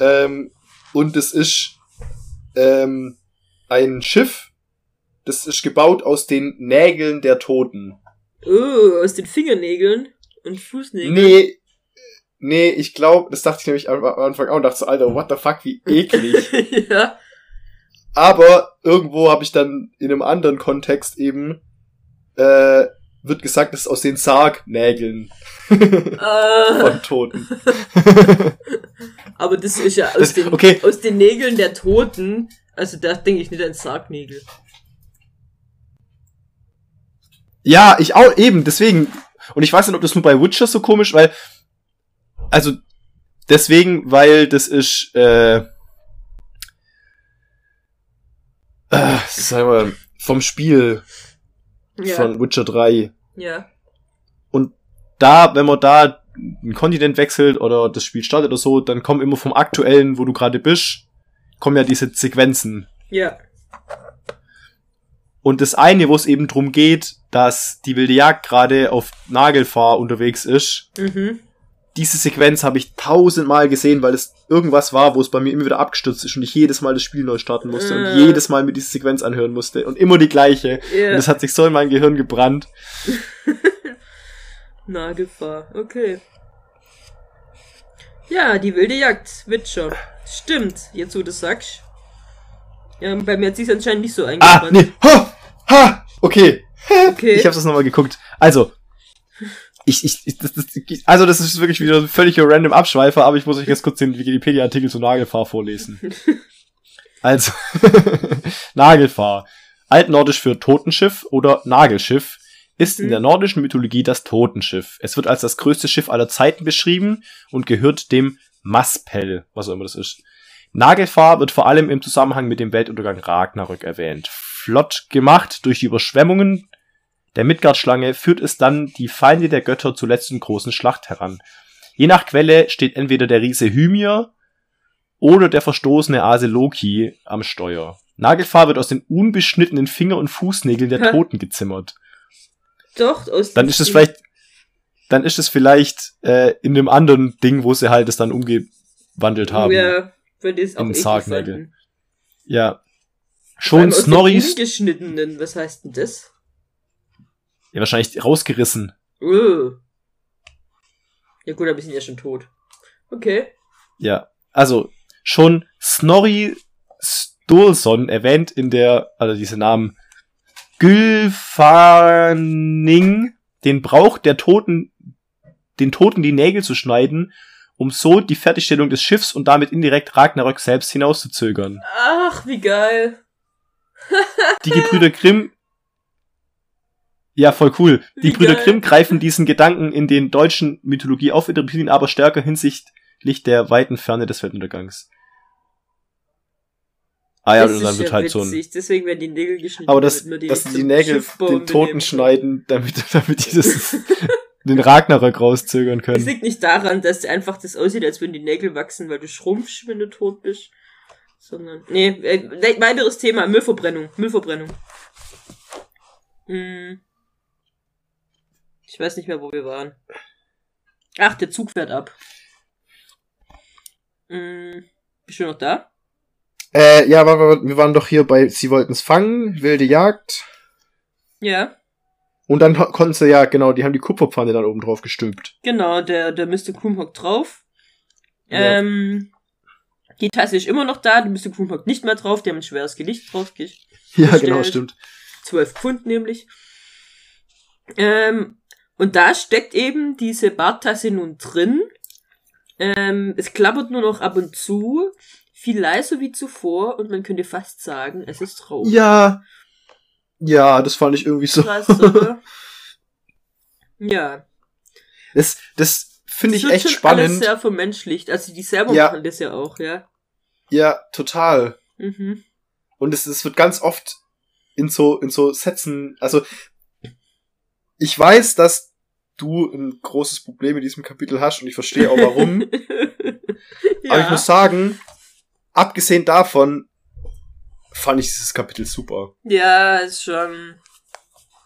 Ähm, und es ist ähm, ein Schiff, das ist gebaut aus den Nägeln der Toten. Oh, aus den Fingernägeln und Fußnägeln. Nee, nee, ich glaube, das dachte ich nämlich am Anfang auch und dachte so, Alter, what the fuck, wie eklig. *laughs* ja. Aber irgendwo habe ich dann in einem anderen Kontext eben äh, wird gesagt, das ist aus den Sargnägeln *laughs* Äh, von Toten. *laughs* aber das ist ja aus, Das- den, okay. aus den Nägeln der Toten. Also da denke ich nicht an Sargnägel. Ja, ich auch eben, deswegen. Und ich weiß nicht, ob das nur bei Witcher so komisch, weil. Also, deswegen, weil das ist, äh. Äh sagen wir, vom Spiel Ja. von Witcher 3. ja. Da, wenn man da einen Kontinent wechselt oder das Spiel startet oder so, dann kommen immer vom aktuellen, wo du gerade bist, kommen ja diese Sequenzen. Ja. Und das eine, wo es eben drum geht, dass die wilde Jagd gerade auf Nagelfahr unterwegs ist, Mhm. Diese Sequenz habe ich tausendmal gesehen, weil es irgendwas war, wo es bei mir immer wieder abgestürzt ist und ich jedes Mal das Spiel neu starten musste Äh. und jedes Mal mir diese Sequenz anhören musste und immer die gleiche. Ja. Und das hat sich so in mein Gehirn gebrannt. *laughs* Nagelfahr. Okay. Ja, die wilde Jagd. Witcher. Stimmt, jetzt wo du das sagst. Ja, bei mir hat sich anscheinend nicht so Ah, eingebrannt. nee, ha, ha, okay. Okay. Ich habe das nochmal geguckt. Also, ich, ich, ich das, das, also das ist wirklich wieder ein völliger random Abschweifer, aber ich muss euch jetzt kurz den Wikipedia-Artikel zu Nagelfahr vorlesen. *laughs* Also, *laughs* Nagelfahr. Altnordisch für Totenschiff oder Nagelschiff ist in Mhm. der nordischen Mythologie das Totenschiff. Es wird als das größte Schiff aller Zeiten beschrieben und gehört dem Maspel, was auch immer das ist. Nagelfahr wird vor allem im Zusammenhang mit dem Weltuntergang Ragnarök erwähnt. Flott gemacht durch die Überschwemmungen der Midgard-Schlange führt es dann die Feinde der Götter zur letzten großen Schlacht heran. Je nach Quelle steht entweder der Riese Hymir oder der verstoßene Ase Loki am Steuer. Nagelfahr wird aus den unbeschnittenen Finger- und Fußnägeln der? Toten gezimmert. Doch, aus Dann ist es vielleicht, dann ist es vielleicht äh, in dem anderen Ding, wo sie halt es dann umgewandelt haben. Ja, die es auch In eklig Sargnägel. Ja. Schon Snorris, Ungeschnittenen, was heißt denn das? Ja wahrscheinlich rausgerissen. Uh. Ja gut, aber sind ja schon tot. Okay. Ja, also schon Snorri Sturluson erwähnt in der, also diese Namen, Gylfaning, den Brauch der Toten, den Toten die Nägel zu schneiden, um so die Fertigstellung des Schiffs und damit indirekt Ragnarök selbst hinauszuzögern. Ach, wie geil. Die Gebrüder Grimm, ja, voll cool. Die Wie Brüder geil. Grimm greifen diesen Gedanken in den deutschen Mythologie auf, interpretieren ihn aber stärker hinsichtlich der weiten Ferne des Weltuntergangs. Ah ja, das und dann wird ja halt so ein. Deswegen werden die Nägel geschnitten. aber das, dass die Nägel den Toten schneiden, damit, *laughs* damit die das, *laughs* den Ragnarök rauszögern Es können. liegt nicht daran, dass einfach das aussieht, als würden die Nägel wachsen, weil du schrumpfst, wenn du tot bist. Sondern. Nee, äh, weiteres Thema, Müllverbrennung. Müllverbrennung. Hm. Ich weiß nicht mehr, wo wir waren. Ach, der Zug fährt ab. Hm. Bist du noch da? Äh, ja, wir waren doch hier bei Sie wollten es fangen, wilde Jagd. Ja, Und dann konnten sie ja, genau, die haben die Kupferpfanne dann oben drauf gestülpt. genau, der, der Mr. Kroom hockt drauf. Ja. Ähm, die Tasse ist immer noch da, der Mr. Kroom hockt nicht mehr drauf, die haben ein schweres Gewicht drauf Ja, genau, stimmt. 12 Pfund nämlich. Ähm, und da steckt eben diese Barttasse nun drin. Ähm, es klappert nur noch ab und zu, viel leiser wie zuvor und man könnte fast sagen, es ist Rauch. Ja. Ja, das fand ich irgendwie so. Krass, oder? *laughs* ja. Das, das finde ich Das echt schon spannend. Alles sehr vermenschlicht. Also die selber Ja. machen das ja auch, ja. Ja, total. Mhm. Und es, es wird ganz oft in so, in so Sätzen, also ich weiß, dass du ein großes Problem mit diesem Kapitel hast und ich verstehe auch warum. ja. *laughs* Aber ich muss sagen, abgesehen davon fand ich dieses Kapitel super. ja, ist schon.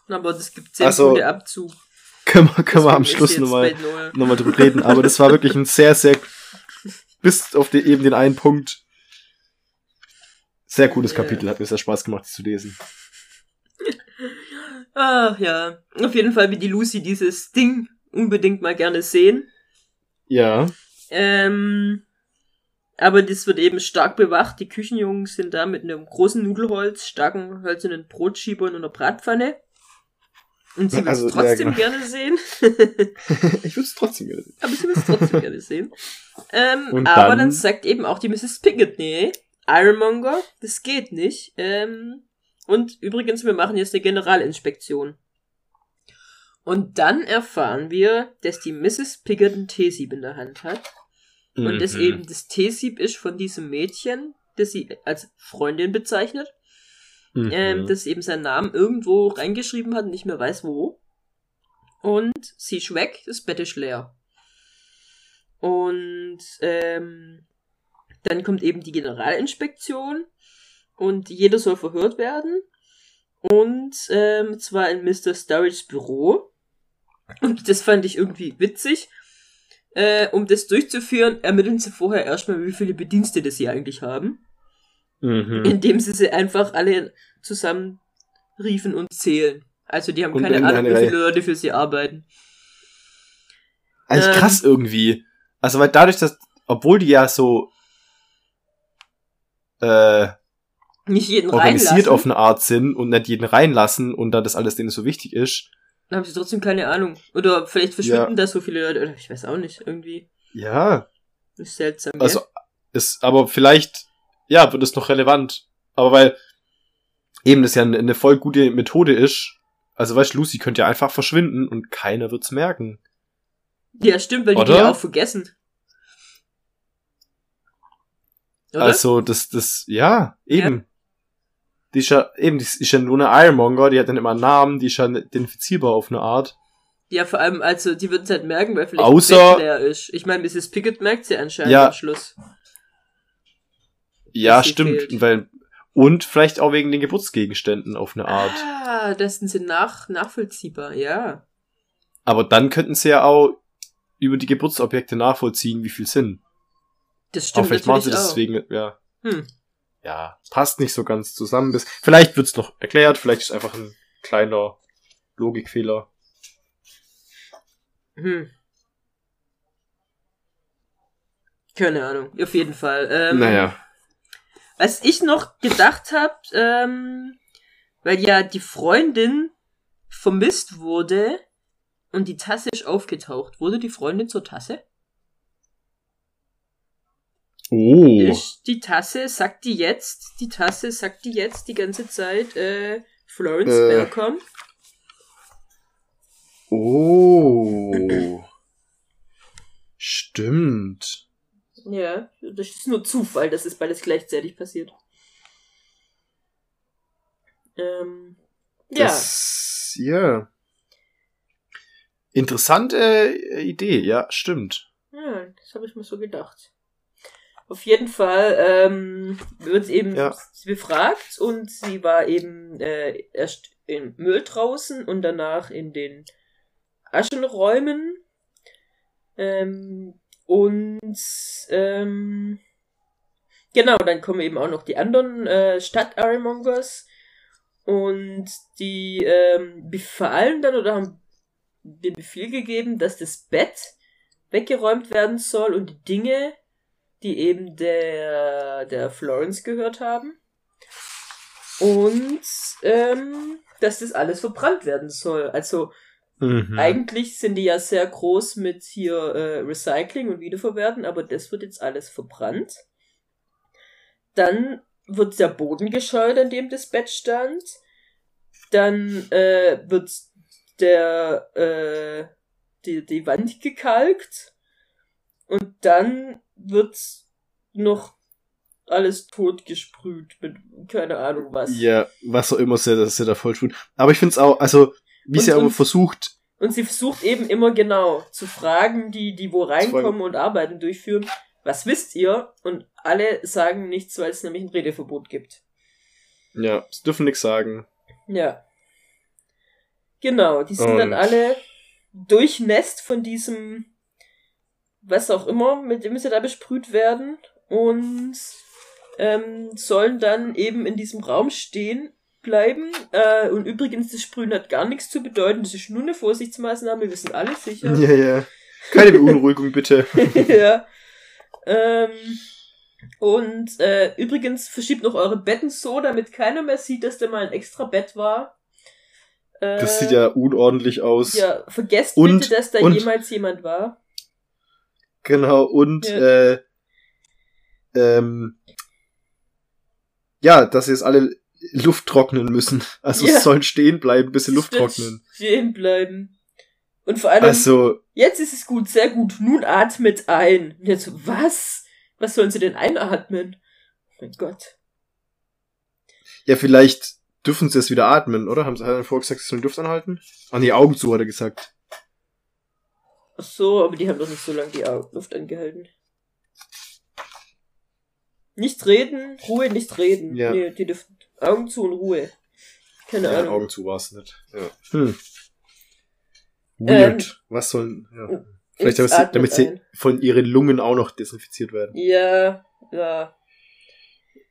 Aber das gibt 10 Also, Punkte Abzug. Können wir, können wir am Schluss nochmal noch mal drüber reden. Aber das war wirklich ein sehr, sehr, bis auf die, eben den einen Punkt, sehr cooles. Kapitel. Hat mir sehr Spaß gemacht, das zu lesen. Ach ja. Auf jeden Fall will die Lucy dieses Ding unbedingt mal gerne sehen. Ja. Ähm, aber das wird eben stark bewacht. Die Küchenjungs sind da mit einem großen Nudelholz, starken hölzernen Brotschieber und einer Bratpfanne. Und sie will es Also, ja, trotzdem genau. gerne sehen. *laughs* ich würde es trotzdem gerne sehen. aber sie will es trotzdem gerne sehen. Ähm, Und aber dann- dann sagt eben auch die Mrs. Pickett, nee, Ironmonger, das geht nicht. Ähm, und übrigens, wir machen jetzt eine Generalinspektion. Und dann erfahren wir, dass die Mrs. Pickett ein Teesieb in der Hand hat. Und das Mhm. eben das Teesieb ist von diesem Mädchen, das sie als Freundin bezeichnet, Mhm. ähm, das eben seinen Namen irgendwo reingeschrieben hat und nicht mehr weiß wo. Und sie ist weg, das Bett ist leer. Und ähm, dann kommt eben die Generalinspektion und jeder soll verhört werden. Und ähm, zwar in Mr. Sturridge's Büro. Und das fand ich irgendwie witzig. Äh, um das durchzuführen, ermitteln sie vorher erstmal, wie viele Bedienstete sie eigentlich haben Mhm. indem sie sie einfach alle zusammen riefen und zählen. Also die haben Und keine in Ahnung, wie viele Leute für sie arbeiten. Also Ähm, krass irgendwie. Also weil dadurch, dass, obwohl die ja so äh, Nicht jeden organisiert reinlassen, auf eine Art sind und nicht jeden reinlassen und da das alles denen so wichtig ist. dann haben sie trotzdem keine Ahnung. Oder vielleicht verschwinden Ja. da so viele Leute. Oder ich weiß auch nicht. Irgendwie Ja. ist seltsam. gell? Also ist, aber vielleicht, ja, wird es noch relevant. Aber weil eben das ja eine, eine voll gute Methode ist. Also weißt du, Lucy könnte ja einfach verschwinden und keiner wird's merken. ja, stimmt, weil die die Oder? ja auch vergessen. Oder? Also das, das, ja, eben. Die ist ja, eben, die ist ja nur eine Ironmonger, die hat dann immer einen Namen, die ist ja identifizierbar auf eine Art. ja, vor allem, also die würden es halt merken, weil vielleicht Außer- das Bett leer ist. Ich meine, Mrs. Pickett merkt sie anscheinend Ja. am Schluss. Ja, stimmt. fehlt. Weil, und vielleicht auch wegen den Geburtsgegenständen auf eine Art. Ah, das sind sie nach, nachvollziehbar, ja. Aber dann könnten sie ja auch über die Geburtsobjekte nachvollziehen, wie viel sind. Das Aber stimmt vielleicht machen sie natürlich auch. deswegen, ja. Hm. Ja, passt nicht so ganz zusammen. Bis, vielleicht wird's noch erklärt, vielleicht ist einfach ein kleiner Logikfehler. Hm. Keine Ahnung, auf jeden Fall. Ähm, naja. Was ich noch gedacht habe, ähm, weil ja die Freundin vermisst wurde und die Tasse ist aufgetaucht. Wurde die Freundin zur Tasse? Oh. Ist die Tasse, sagt die jetzt, die Tasse sagt die jetzt die ganze Zeit, äh, Florence, Äh. welcome. Oh. Stimmt. Ja, das ist nur Zufall, dass es beides gleichzeitig passiert. Ähm, ja. Das, ja. Interessante äh, Idee, ja, stimmt. Ja, das habe ich mir so gedacht. Auf jeden Fall ähm, wird sie eben Ja. befragt und sie war eben äh, erst im Müll draußen und danach in den Aschenräumen. Ähm, und ähm, genau, dann kommen eben auch noch die anderen äh, Stadt-Ironmongers und die ähm, befallen dann oder haben den Befehl gegeben, dass das Bett weggeräumt werden soll und die Dinge, die eben der, der Florence gehört haben. Und ähm, dass das alles verbrannt werden soll. Also Mhm. eigentlich sind die ja sehr groß mit hier äh, Recycling und Wiederverwerten, aber das wird jetzt alles verbrannt. Dann wird der Boden gescheut, an dem das Bett stand. Dann äh, wird der äh, die, die Wand gekalkt. Und dann wird noch alles totgesprüht mit keine Ahnung was. Ja, was auch immer sie, sie da voll tun. Aber ich finde es auch, also, wie Und- sie aber versucht, Und sie versucht eben immer genau zu fragen, die, die wo reinkommen und Arbeiten durchführen, was wisst ihr? Und alle sagen nichts, weil es nämlich ein Redeverbot gibt. ja, sie dürfen nichts sagen. Ja. Genau, die sind dann Und- alle durchnässt von diesem, was auch immer, mit dem sie da besprüht werden und ähm, sollen dann eben in diesem Raum stehen bleiben. Äh, und übrigens, das Sprühen hat gar nichts zu bedeuten, das ist nur eine Vorsichtsmaßnahme, wir sind alle sicher. Ja, ja. Keine Beunruhigung, bitte. *laughs* ja. Ähm, und äh, übrigens verschiebt noch eure Betten so, damit keiner mehr sieht, dass da mal ein extra Bett war. Äh, Das sieht ja unordentlich aus. Ja, vergesst Und- bitte, dass da und- jemals jemand war. Genau, und Ja. äh, ähm, ja, dass sie jetzt alle Luft trocknen müssen. Also Ja. es sollen stehen bleiben, bis sie Luft trocknen. Stehen bleiben. Und vor allem, Also, jetzt ist es gut, sehr gut. Nun atmet ein. Und jetzt, was? Was sollen sie denn einatmen? Mein Gott. ja, vielleicht dürfen sie es wieder atmen, oder? Haben sie er vorher gesagt, sie sollen Luft anhalten? Ah, nee, Augen zu, hat er gesagt. Ach so, aber die haben doch nicht so lange die Luft angehalten. Nicht reden, Ruhe, nicht reden. Ja. Nee, die dürfen Augen zu und Ruhe. Keine Ja, Ahnung. Augen zu war es nicht. Ja. Hm. Weird. Was sollen, ja. Vielleicht Jetzt damit sie, damit sie von ihren Lungen auch noch desinfiziert werden. Ja, ja.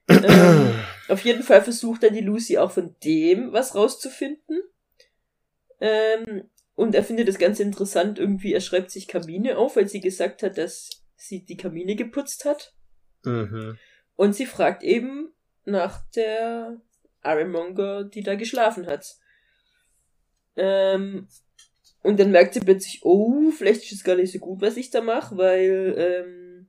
ähm, auf jeden Fall versucht dann die Lucy auch von dem was rauszufinden. Ähm, und er findet das ganz interessant. Irgendwie, er schreibt sich Kamine auf, weil sie gesagt hat, dass sie die Kamine geputzt hat. mhm. Und sie fragt eben nach der Ironmonger, die da geschlafen hat. Ähm, und dann merkt sie plötzlich, oh, vielleicht ist es gar nicht so gut, was ich da mache, weil ähm,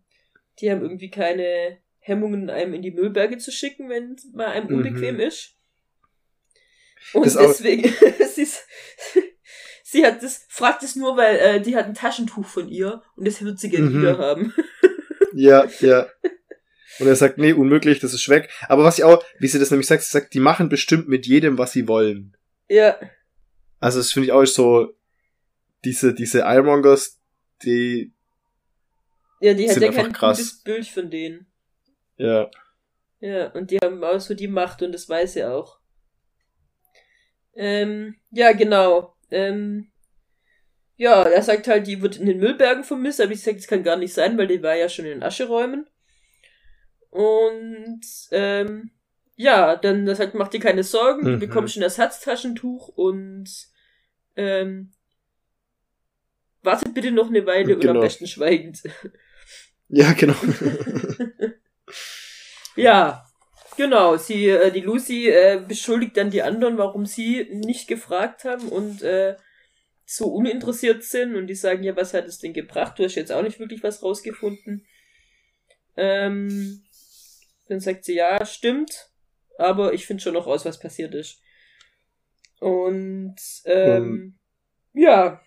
die haben irgendwie keine Hemmungen, einem in die Müllberge zu schicken, wenn mal einem Mhm. unbequem ist. Und Das deswegen, *laughs* sie, ist- sie hat das, fragt es nur, weil äh, die hat ein Taschentuch von ihr und das wird sie gerne Mhm. wieder haben. *laughs* Ja, ja. Und er sagt, nee, unmöglich, das ist weg. Aber was ich auch, wie sie das nämlich sagt, sie sagt, die machen bestimmt mit jedem, was sie wollen. Ja, Also das finde ich auch so, diese, diese Ironmongers, die, ja, die hat ja einfach kein krass. gutes Bild von denen. ja, Ja, und die haben auch so die Macht und das weiß sie auch. Ähm, ja, genau. Ähm, ja, er sagt halt, die wird in den Müllbergen vermisst, aber ich sag, das kann gar nicht sein, weil die war ja schon in den Ascheräumen. Und ähm, ja, dann das sagt, macht dir keine Sorgen, du Mhm. bekommst ein Ersatztaschentuch und ähm, wartet bitte noch eine Weile und am Genau. besten schweigend. ja, genau. *laughs* Ja, genau. Sie, äh, die Lucy äh, beschuldigt dann die anderen, warum sie nicht gefragt haben und äh, so uninteressiert sind und die sagen, ja, was hat es denn gebracht? Du hast jetzt auch nicht wirklich was rausgefunden. Ähm, dann sagt sie, ja, stimmt, aber ich finde schon noch raus, was passiert ist. Und ähm, ja,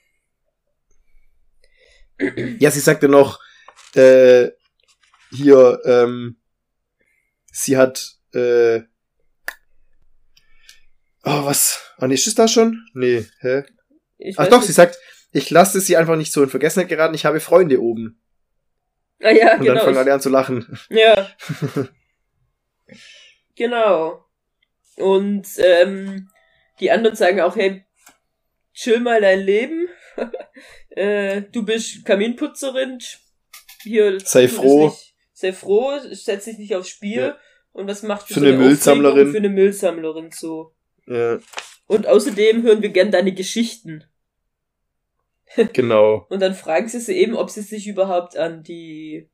ja, sie sagte noch, äh, hier, ähm, sie hat, äh, oh, was? Ah, nee, ist es da schon? Nee, hä? ich Ach doch, nicht. sie sagt, ich lasse sie einfach nicht so in Vergessenheit geraten, ich habe Freunde oben. ah, ja, Und genau. dann fangen alle an zu lachen. *laughs* Ja. genau. Und ähm, die anderen sagen auch, hey, chill mal dein Leben. *laughs* äh, du bist Kaminputzerin. Hier, Sei froh. Nicht, sei froh, setz dich nicht aufs Spiel. Ja. Und was macht Für eine Müllsammlerin. Aufregung Für eine Müllsammlerin so. Ja, Und außerdem hören wir gern deine Geschichten. *laughs* genau. Und dann fragen sie sie eben, ob sie sich überhaupt an die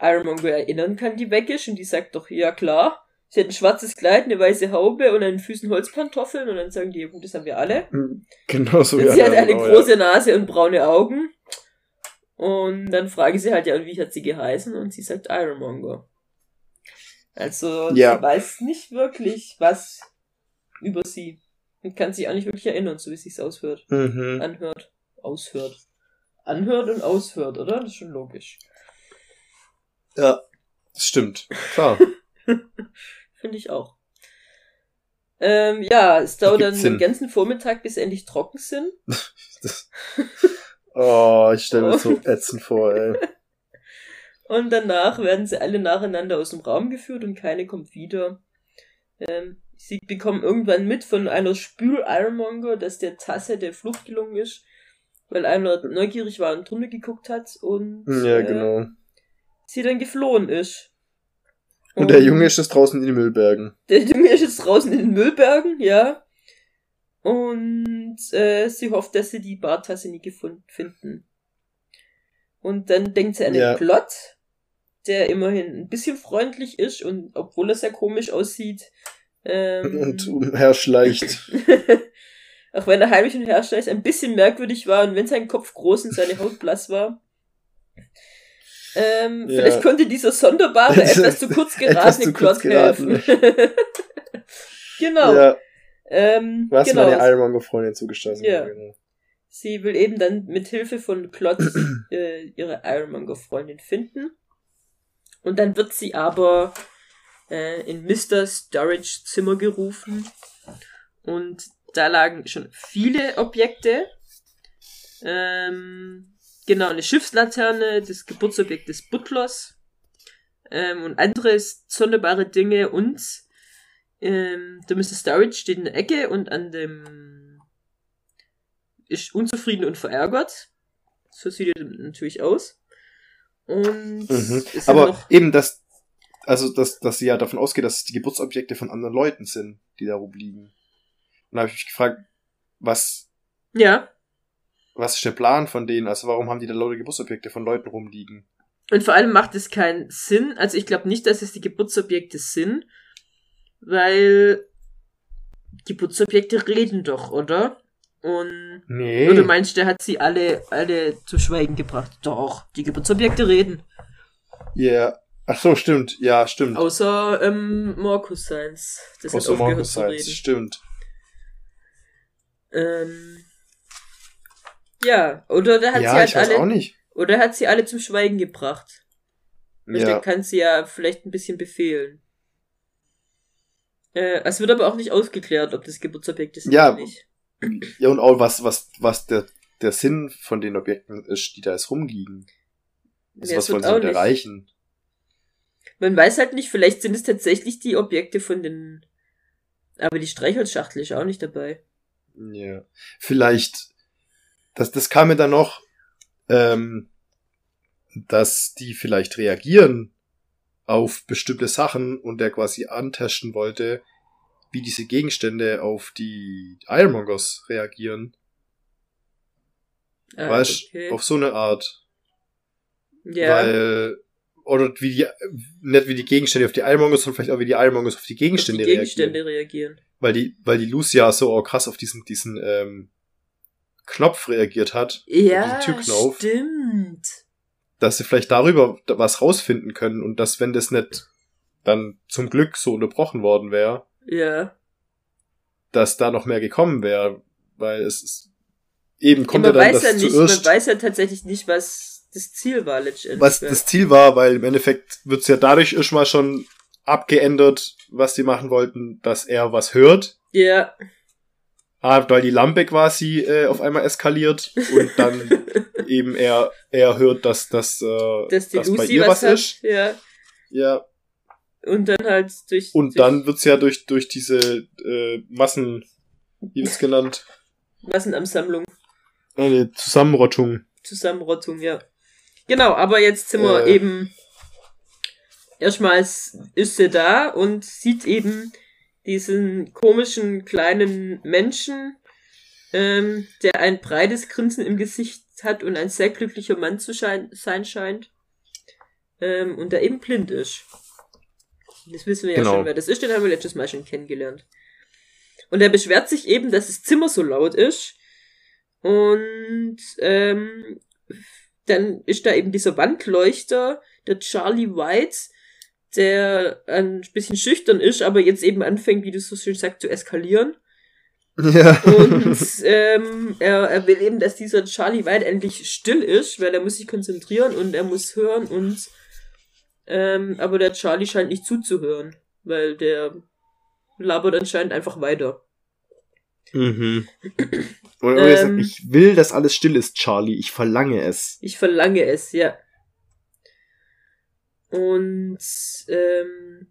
Ironmonger erinnern kann, die weg ist. Und die sagt doch, ja klar. Sie hat ein schwarzes Kleid, eine weiße Haube und den Füßen Holzpantoffeln. Und dann sagen die, ja gut, das haben wir alle. Genau so. Und ja, sie hat eine genau, große Nase und braune Augen. Und dann fragen sie halt, ja, und wie hat sie geheißen? Und sie sagt Ironmonger. Also, Ja. sie weiß nicht wirklich was über sie. Und kann sich auch nicht wirklich erinnern, so wie es sich aushört. Mhm. Anhört. Aushört. Anhört und aushört, oder? Das ist schon logisch. Ja, das stimmt. Klar. *laughs* Finde ich auch. Ähm, ja, es dauert dann den ganzen Vormittag, bis sie endlich trocken sind. *laughs* Das, oh, ich stelle mir das so *laughs* ätzend vor, ey. Und danach werden sie alle nacheinander aus dem Raum geführt und keine kommt wieder. Ähm, sie bekommen irgendwann mit von einer Spül-Ironmonger, dass der Tasse der Flucht gelungen ist, weil einer neugierig war und drunter geguckt hat und Ja, äh, genau. sie dann geflohen ist. Und der Junge ist jetzt draußen in den Müllbergen. Der Junge ist jetzt draußen in den Müllbergen, ja. Und äh, sie hofft, dass sie die Bartasse nie gefunden finden. Und dann denkt sie an den Ja. Plot, der immerhin ein bisschen freundlich ist und obwohl er sehr komisch aussieht. Ähm, *laughs* Und umherschleicht. *laughs* auch wenn er heimlich und herschleicht, ein bisschen merkwürdig war und wenn sein Kopf groß und seine Haut blass war. Ähm, Ja. Vielleicht konnte dieser sonderbare, *laughs* etwas zu kurz geratene Plot helfen. genau. Ja, Ähm, was genau. meine Ironmonger-Freundin zugestoßen. Ja. Genau. Sie will eben dann mit Hilfe von Klotz äh, ihre Ironmonger-Freundin finden. Und dann wird sie aber äh, in Mr. Storage Zimmer gerufen. Und da lagen schon viele Objekte. Ähm, genau, eine Schiffslaterne, das Geburtsobjekt des Butlers. Ähm, und andere sonderbare Dinge. Und ähm, der Mr. Storage steht in der Ecke und an dem ist unzufrieden und verärgert. So sieht er natürlich aus. Und Mhm. Aber noch, eben, dass, also, dass, dass sie ja davon ausgeht, dass es die Geburtsobjekte von anderen Leuten sind, die da rumliegen. Und da habe ich mich gefragt, was, ja, was ist der Plan von denen? Also, warum haben die da lauter Geburtsobjekte von Leuten rumliegen? und vor allem macht es keinen Sinn. Also ich glaube nicht, dass es die Geburtsobjekte sind, weil Geburtsobjekte reden doch, oder? Und Nee. oder meinst du, der hat sie alle alle zu Schweigen gebracht? Doch, die Geburtsobjekte reden. Ja. Ach so, stimmt. Ja, stimmt. Außer ähm, Markus Seins. Das hat Außer zu Seitz. reden. Stimmt. Ähm, ja, oder der hat ja, sie halt ich weiß alle, auch nicht. oder hat sie alle zum Schweigen gebracht. Weil Ja. Der kann sie ja vielleicht ein bisschen befehlen. Äh, es wird aber auch nicht aufgeklärt, ob das Geburtsobjekte sind Ja. oder nicht. *clears throat* ja, und auch was, was, was der, der Sinn von den Objekten ist, die da jetzt rumliegen. Also, Ja, was wollen sie damit erreichen? Man weiß halt nicht, vielleicht sind es tatsächlich die Objekte von den. Aber die Streichholzschachtel ist auch nicht dabei. Ja. Vielleicht, das, das kam mir dann noch, ähm, dass die vielleicht reagieren auf bestimmte Sachen und der quasi antesten wollte, wie diese Gegenstände auf die Ironmongers reagieren. Ah, weißt okay. auf so eine Art. ja. Weil, oder wie die, nicht wie die Gegenstände auf die Ironmongers, sondern vielleicht auch wie die Ironmongers auf die auf Gegenstände, die Gegenstände reagieren. reagieren. Weil die, weil die Lucia so auch krass auf diesen, diesen, ähm, Knopf reagiert hat. Ja, Türknauf. stimmt. dass sie vielleicht darüber was rausfinden können und dass, wenn das nicht dann zum Glück so unterbrochen worden wäre, Ja. dass da noch mehr gekommen wäre, weil es ist, eben kommt man ja dann weiß das ja nicht, man zuerst, weiß ja tatsächlich nicht, was das Ziel war letztendlich. was das Ziel war, weil im Endeffekt wird's ja dadurch erstmal schon abgeändert, was die machen wollten, dass er was hört, ja. ah, weil die Lampe quasi äh, auf einmal eskaliert und dann *laughs* eben er er hört, dass das äh, Dass die dass bei ihr was was ist, Ja. ja Und dann halt durch. Und durch dann wird's ja durch, durch diese äh, Massen, wie wird's genannt, *laughs* Massenansammlung, eine Zusammenrottung. Zusammenrottung, ja. Genau, aber jetzt sind wir Äh. eben erstmals ist er da und sieht eben diesen komischen kleinen Menschen, ähm, der ein breites Grinsen im Gesicht hat und ein sehr glücklicher Mann zu sein scheint. Ähm, und der eben blind ist. Das wissen wir Genau. ja schon, wer das ist, den haben wir letztes Mal schon kennengelernt. Und er beschwert sich eben, dass das Zimmer so laut ist. Und ähm, dann ist da eben dieser Wandleuchter, der Charlie White, der ein bisschen schüchtern ist, aber jetzt eben anfängt, wie du so schön sagst, zu eskalieren. Ja. Und *laughs* ähm, er, er will eben, dass dieser Charlie White endlich still ist, weil er muss sich konzentrieren und er muss hören und ähm, aber der Charlie scheint nicht zuzuhören, weil der labert anscheinend einfach weiter. mhm. *clears throat* Ähm. ich will, dass alles still ist, Charlie. Ich verlange es. Ich verlange es, ja. Und ähm,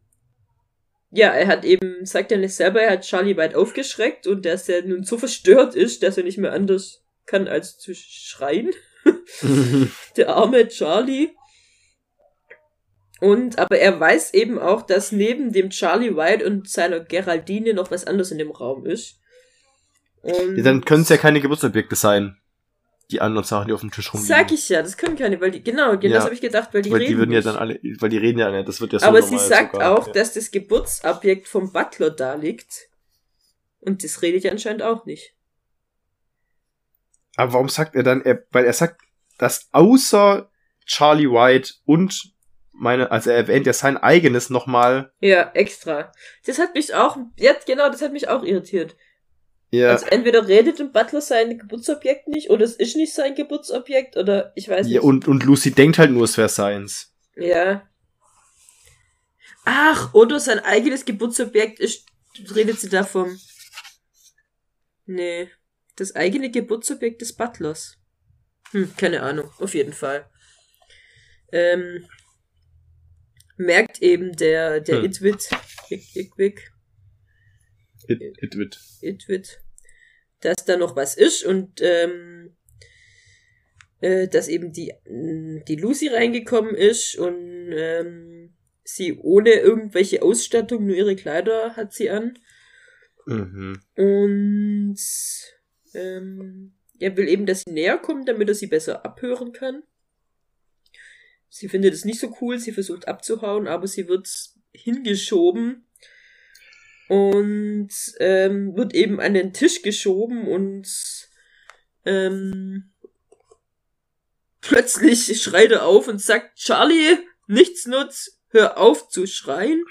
ja, er hat eben, sagt er nicht selber, er hat Charlie White aufgeschreckt und dass er nun so verstört ist, dass er nicht mehr anders kann als zu schreien. *laughs* Der arme Charlie. Und, aber er weiß eben auch, dass neben dem Charlie White und seiner Geraldine noch was anderes in dem Raum ist. Und ja, dann können es ja keine Geburtsobjekte sein. Die anderen Sachen, die auf dem Tisch rumliegen. Sag ich ja, das können keine, weil die, genau, genau Ja. das habe ich gedacht, weil die weil reden die würden ja nicht. dann alle, weil die reden ja nicht, das wird ja so Aber sie sagt sogar. auch, ja. dass das Geburtsobjekt vom Butler da liegt. Und das redet ja anscheinend auch nicht. Aber warum sagt er dann, er, weil er sagt, dass außer Charlie White und meine, also er erwähnt ja sein eigenes nochmal, Ja, extra. Das hat mich auch, jetzt genau, das hat mich auch irritiert. ja, Also entweder redet dem Butler sein Geburtsobjekt nicht, oder es ist nicht sein Geburtsobjekt, oder ich weiß ja nicht. und, und Lucy denkt halt nur, es wäre seins. Ja. Ach, oder sein eigenes Geburtsobjekt ist, redet sie da vom, nee, das eigene Geburtsobjekt des Butlers. Hm, keine Ahnung, auf jeden Fall. Ähm, merkt eben der, der Hm. Itwit, Ik- Ikwik, It, it wird. Itwit, dass da noch was ist und ähm, äh, dass eben die, mh, die Lucy reingekommen ist und ähm, sie ohne irgendwelche Ausstattung, nur ihre Kleider hat sie an. Mhm. Und ähm, er will eben, dass sie näher kommt, damit er sie besser abhören kann. Sie findet es nicht so cool, sie versucht abzuhauen, aber sie wird hingeschoben und ähm, wird eben an den Tisch geschoben und ähm, plötzlich schreit er auf und sagt, Charlie, nichts nutzt, hör auf zu schreien.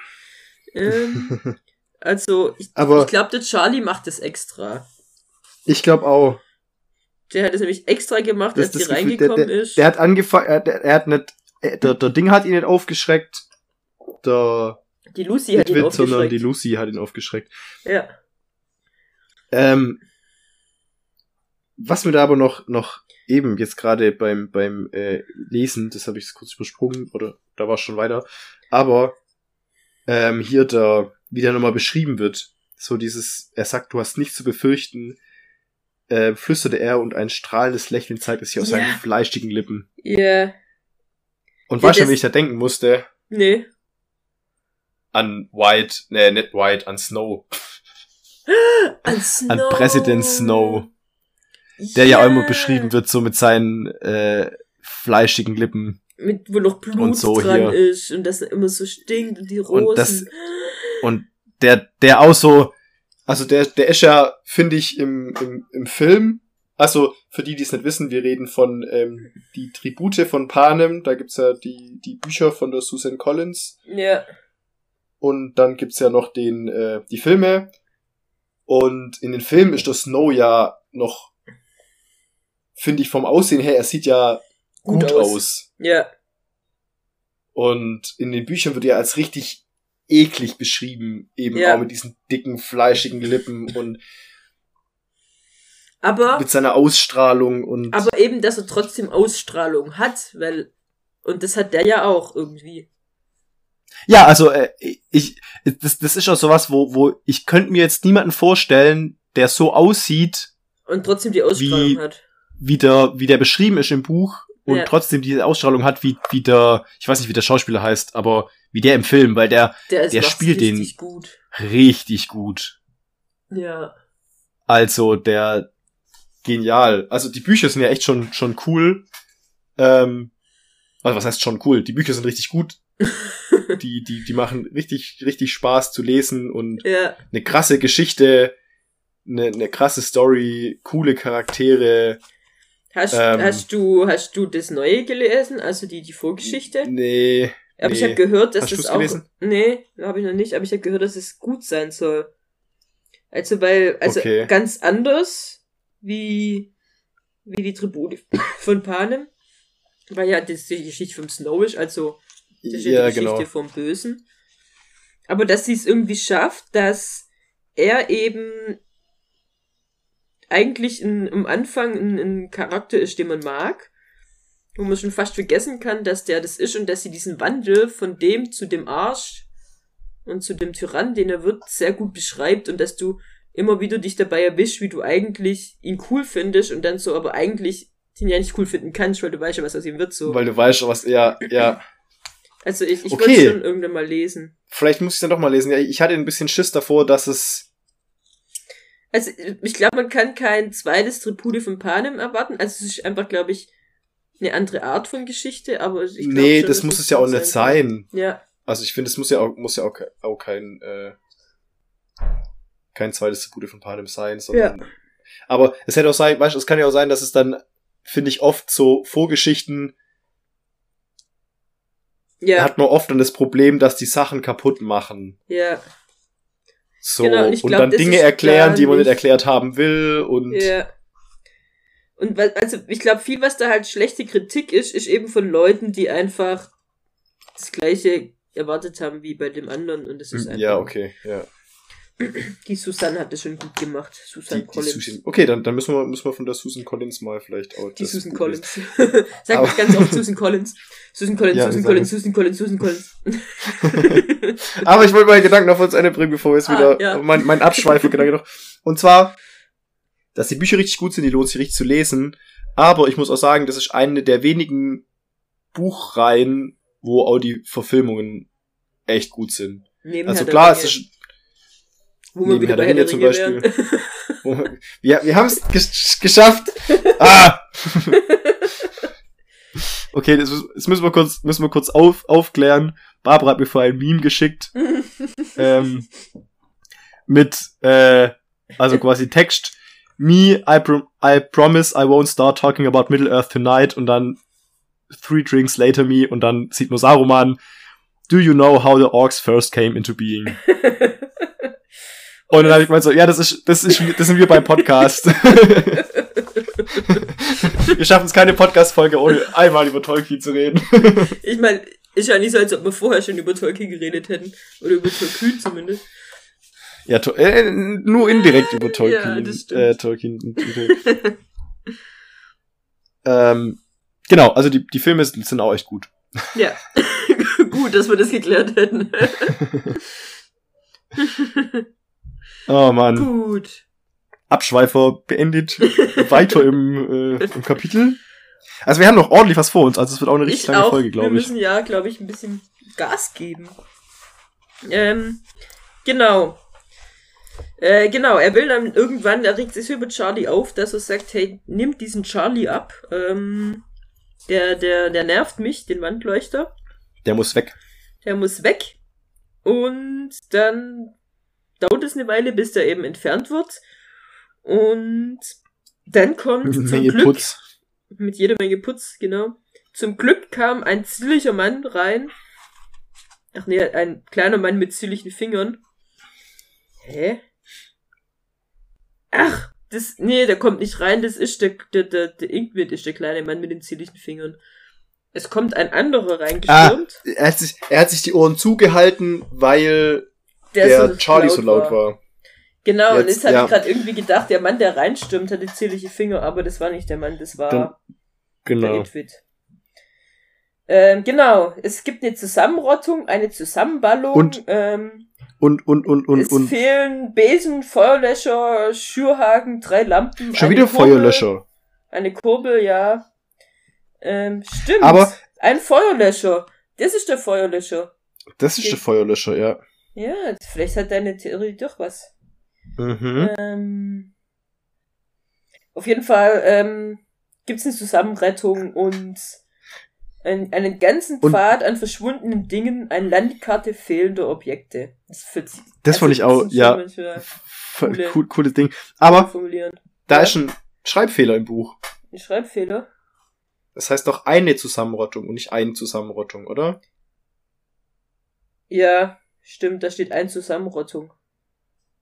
Ähm, *laughs* also, ich, ich glaube, der Charlie macht es extra. Ich glaube auch. Der hat es nämlich extra gemacht, Das, als sie das reingekommen der, der, ist. der hat angefangen, er, er hat nicht, er, der, der Ding hat ihn nicht aufgeschreckt, der die Lucy hat ihn Itwit, sondern aufgeschreckt. die Lucy hat ihn aufgeschreckt. ja. Ähm, was mir da aber noch, noch eben jetzt gerade beim, beim äh, Lesen, das habe ich kurz übersprungen, oder da war es schon weiter, aber ähm, hier da, wie der nochmal beschrieben wird, so dieses, er sagt, du hast nichts zu befürchten, äh, flüsterte er und ein strahlendes Lächeln zeigte sich aus Ja. seinen fleischigen Lippen. Ja. Und Ja, weißt du, wie ich da denken musste? Nee. An White, nee, nicht White, an Snow. An *gasps* An Snow. Präsident Snow. Der ja auch immer beschrieben wird, so mit seinen äh, fleischigen Lippen. Mit, wo noch Blut Und so dran hier. ist und das immer so stinkt und die Rosen. Und das- *gasps* Und der, der auch so, also der, der ist ja, finde ich, im, im, im Film, also für die, die es nicht wissen, wir reden von ähm, die Tribute von Panem, da gibt's ja die, die Bücher von der Susan Collins ja. und dann gibt's ja noch den, äh, die Filme und in den Filmen ist der Snow ja noch, finde ich vom Aussehen her, er sieht ja gut, Gut aus. aus. Ja. Und in den Büchern wird er als richtig eklig beschrieben, eben Ja. auch mit diesen dicken, fleischigen Lippen und Aber, mit seiner Ausstrahlung und aber eben, dass er trotzdem Ausstrahlung hat, weil, und das hat der ja auch irgendwie. ja, also äh, ich das, das ist auch sowas, wo wo ich könnte mir jetzt niemanden vorstellen, der so aussieht, Und trotzdem die Ausstrahlung Wie- hat. wie der wie der beschrieben ist im Buch und Ja. trotzdem diese Ausstrahlung hat, wie wie der ich weiß nicht, wie der Schauspieler heißt, aber wie der im Film, weil der Der, Der spielt den- richtig gut. richtig gut. Ja. Also der genial. Also die Bücher sind ja echt schon schon cool. Ähm, also was heißt schon cool? Die Bücher sind richtig gut. *laughs* die die die machen richtig richtig Spaß zu lesen und Ja. eine krasse Geschichte, eine, eine krasse Story, coole Charaktere. Hast, Ähm. hast du hast du das Neue gelesen, also die die Vorgeschichte? Nee, Aber ich nee. habe gehört, dass Hast das auch gelesen? Nee, habe ich noch nicht, aber ich habe gehört, dass es gut sein soll. Also weil also Okay. ganz anders wie wie die Tribute von Panem, weil ja das die Geschichte vom Snow ist, also das ist ja, die Geschichte genau. vom Bösen. Aber dass sie es irgendwie schafft, dass er eben eigentlich in, am Anfang ein, ein Charakter ist, den man mag, wo man schon fast vergessen kann, dass der das ist und dass sie diesen Wandel von dem zu dem Arsch und zu dem Tyrann, den er wird, sehr gut beschreibt und dass du immer wieder dich dabei erwischst, wie du eigentlich ihn cool findest und dann so, aber eigentlich den ja nicht cool finden kannst, weil du weißt ja, was aus ihm wird so. Weil du weißt, was ja ja. *clears throat* Also ich, ich Okay. wollte schon irgendwann mal lesen. Vielleicht muss ich dann doch mal lesen. Ja, ich hatte ein bisschen Schiss davor, dass es Also ich glaube, man kann kein zweites Tribute von Panem erwarten. Also es ist einfach, glaube ich, eine andere Art von Geschichte, aber ich glaub nee, schon, das muss es ja auch nicht kann. sein. Ja, Also ich finde, es muss ja auch muss ja auch, auch kein äh, kein zweites Tribute von Panem sein, sondern aber es hätte auch sein, weißt du, es kann ja auch sein, dass es dann finde ich oft so Vorgeschichten ja, hat man oft dann das Problem, dass die Sachen kaputt machen. ja, So Genau, und ich und glaub, dann Dinge erklären, die man nicht erklärt haben will und ja. Und also ich glaube, viel, was da halt schlechte Kritik ist, ist eben von Leuten, die einfach das gleiche erwartet haben wie bei dem anderen und das ist einfach. Hm, ja, okay, ja. Die Susanne hat das schon gut gemacht. Susan Die, die Collins. Susan, okay, dann, dann müssen wir, müssen wir von der Susan Collins mal vielleicht auch. Die Susan Collins. *laughs* Sag Aber- ich ganz oft Susan Collins. Susan Collins, Ja, Susan Collins, Susan Collins, Susan Collins. *laughs* Aber ich wollte meine Gedanken auf uns Ende bringen, bevor wir jetzt Ah, wieder ja. mein, mein Abschweife-Gedanke noch. Und zwar, dass die Bücher richtig gut sind, die lohnt sich richtig zu lesen. Aber ich muss auch sagen, das ist eine der wenigen Buchreihen, wo auch die Verfilmungen echt gut sind. Neben Also klar, es ist wo wir wieder bei der Herr der zum *laughs* wo wir, wir, haben es ges geschafft. Ah! *laughs* Okay, das, müssen- das müssen wir kurz, müssen wir kurz auf, aufklären. Barbara hat mir vorher ein Meme geschickt. *laughs* ähm, mit, äh, also quasi Text. Me, I, pro I promise I won't start talking about Middle Earth tonight und dann three drinks later me und dann sieht man Saruman. Do you know how the orcs first came into being? Und dann habe ich gemeint so, ja, das ist, das ist, *laughs* das sind wir beim Podcast. *laughs* wir schaffen es keine Podcast-Folge, ohne einmal über Tolkien zu reden. *laughs* ich meine, ist ja nicht so, als ob wir vorher schon über Tolkien geredet hätten. Oder über Tolkien zumindest. Ja, to äh, nur indirekt über Tolkien. Ja, das stimmt. äh, Tolkien. ähm, genau, also die, die Filme sind, sind auch echt gut. Ja. Gut, dass wir das geklärt hätten. *laughs* Oh man, Gut. Abschweifer beendet. *laughs* Weiter im, äh, im Kapitel. Also wir haben noch ordentlich was vor uns, also es wird auch eine richtig Ich lange auch. Folge, wir glaube ich. müssen ja, glaube ich, ein bisschen Gas geben. Ähm, genau. Äh, genau, er will dann irgendwann, er regt sich über Charlie auf, dass er sagt, hey, nimm diesen Charlie ab. Ähm, der, der, der nervt mich, den Wandleuchter. Der muss weg. Der muss weg. Und dann dauert es eine Weile, bis der eben entfernt wird. Und dann kommt zum Menge Glück Putz. mit jeder Menge Putz, genau. Zum Glück kam ein zierlicher Mann rein. Ach nee, ein kleiner Mann mit zierlichen Fingern. Hä? Ach, das, nee, der kommt nicht rein, das ist der, der, der, der Ingrid ist der kleine Mann mit den zierlichen Fingern. Es kommt ein anderer reingestürmt, Er hat, sich, er hat sich die Ohren zugehalten, weil der, Charlie so laut war. Genau, und Jetzt, jetzt habe ja. ich gerade irgendwie gedacht, der Mann, der reinstürmt, hatte zierliche Finger, aber das war nicht der Mann, das war Dann- der Genau. Edwid. Ähm, genau, es gibt eine Zusammenrottung, eine Zusammenballung. Und- ähm, Und, und, und, und, es und fehlen Besen, Feuerlöscher, Schürhaken, drei Lampen. schon wieder Kurbel, Feuerlöscher. Eine Kurbel, ja. Ähm, stimmt. Aber- Ein Feuerlöscher. Das ist der Feuerlöscher. Das ist der Feuerlöscher, ja. Ja, vielleicht hat deine Theorie doch was. Mhm. Ähm, auf jeden Fall ähm, gibt es eine Zusammenrettung und einen, einen ganzen Und- Pfad an verschwundenen Dingen, eine Landkarte fehlender Objekte. Das, fühlt sich- Das fand ich auch, ja. Coole- cool, cooles Ding. Aber da Ja. ist ein Schreibfehler im Buch. Ein Schreibfehler. Das heißt doch eine Zusammenrottung und nicht eine Zusammenrottung, oder? Ja, stimmt, da steht ein Zusammenrottung.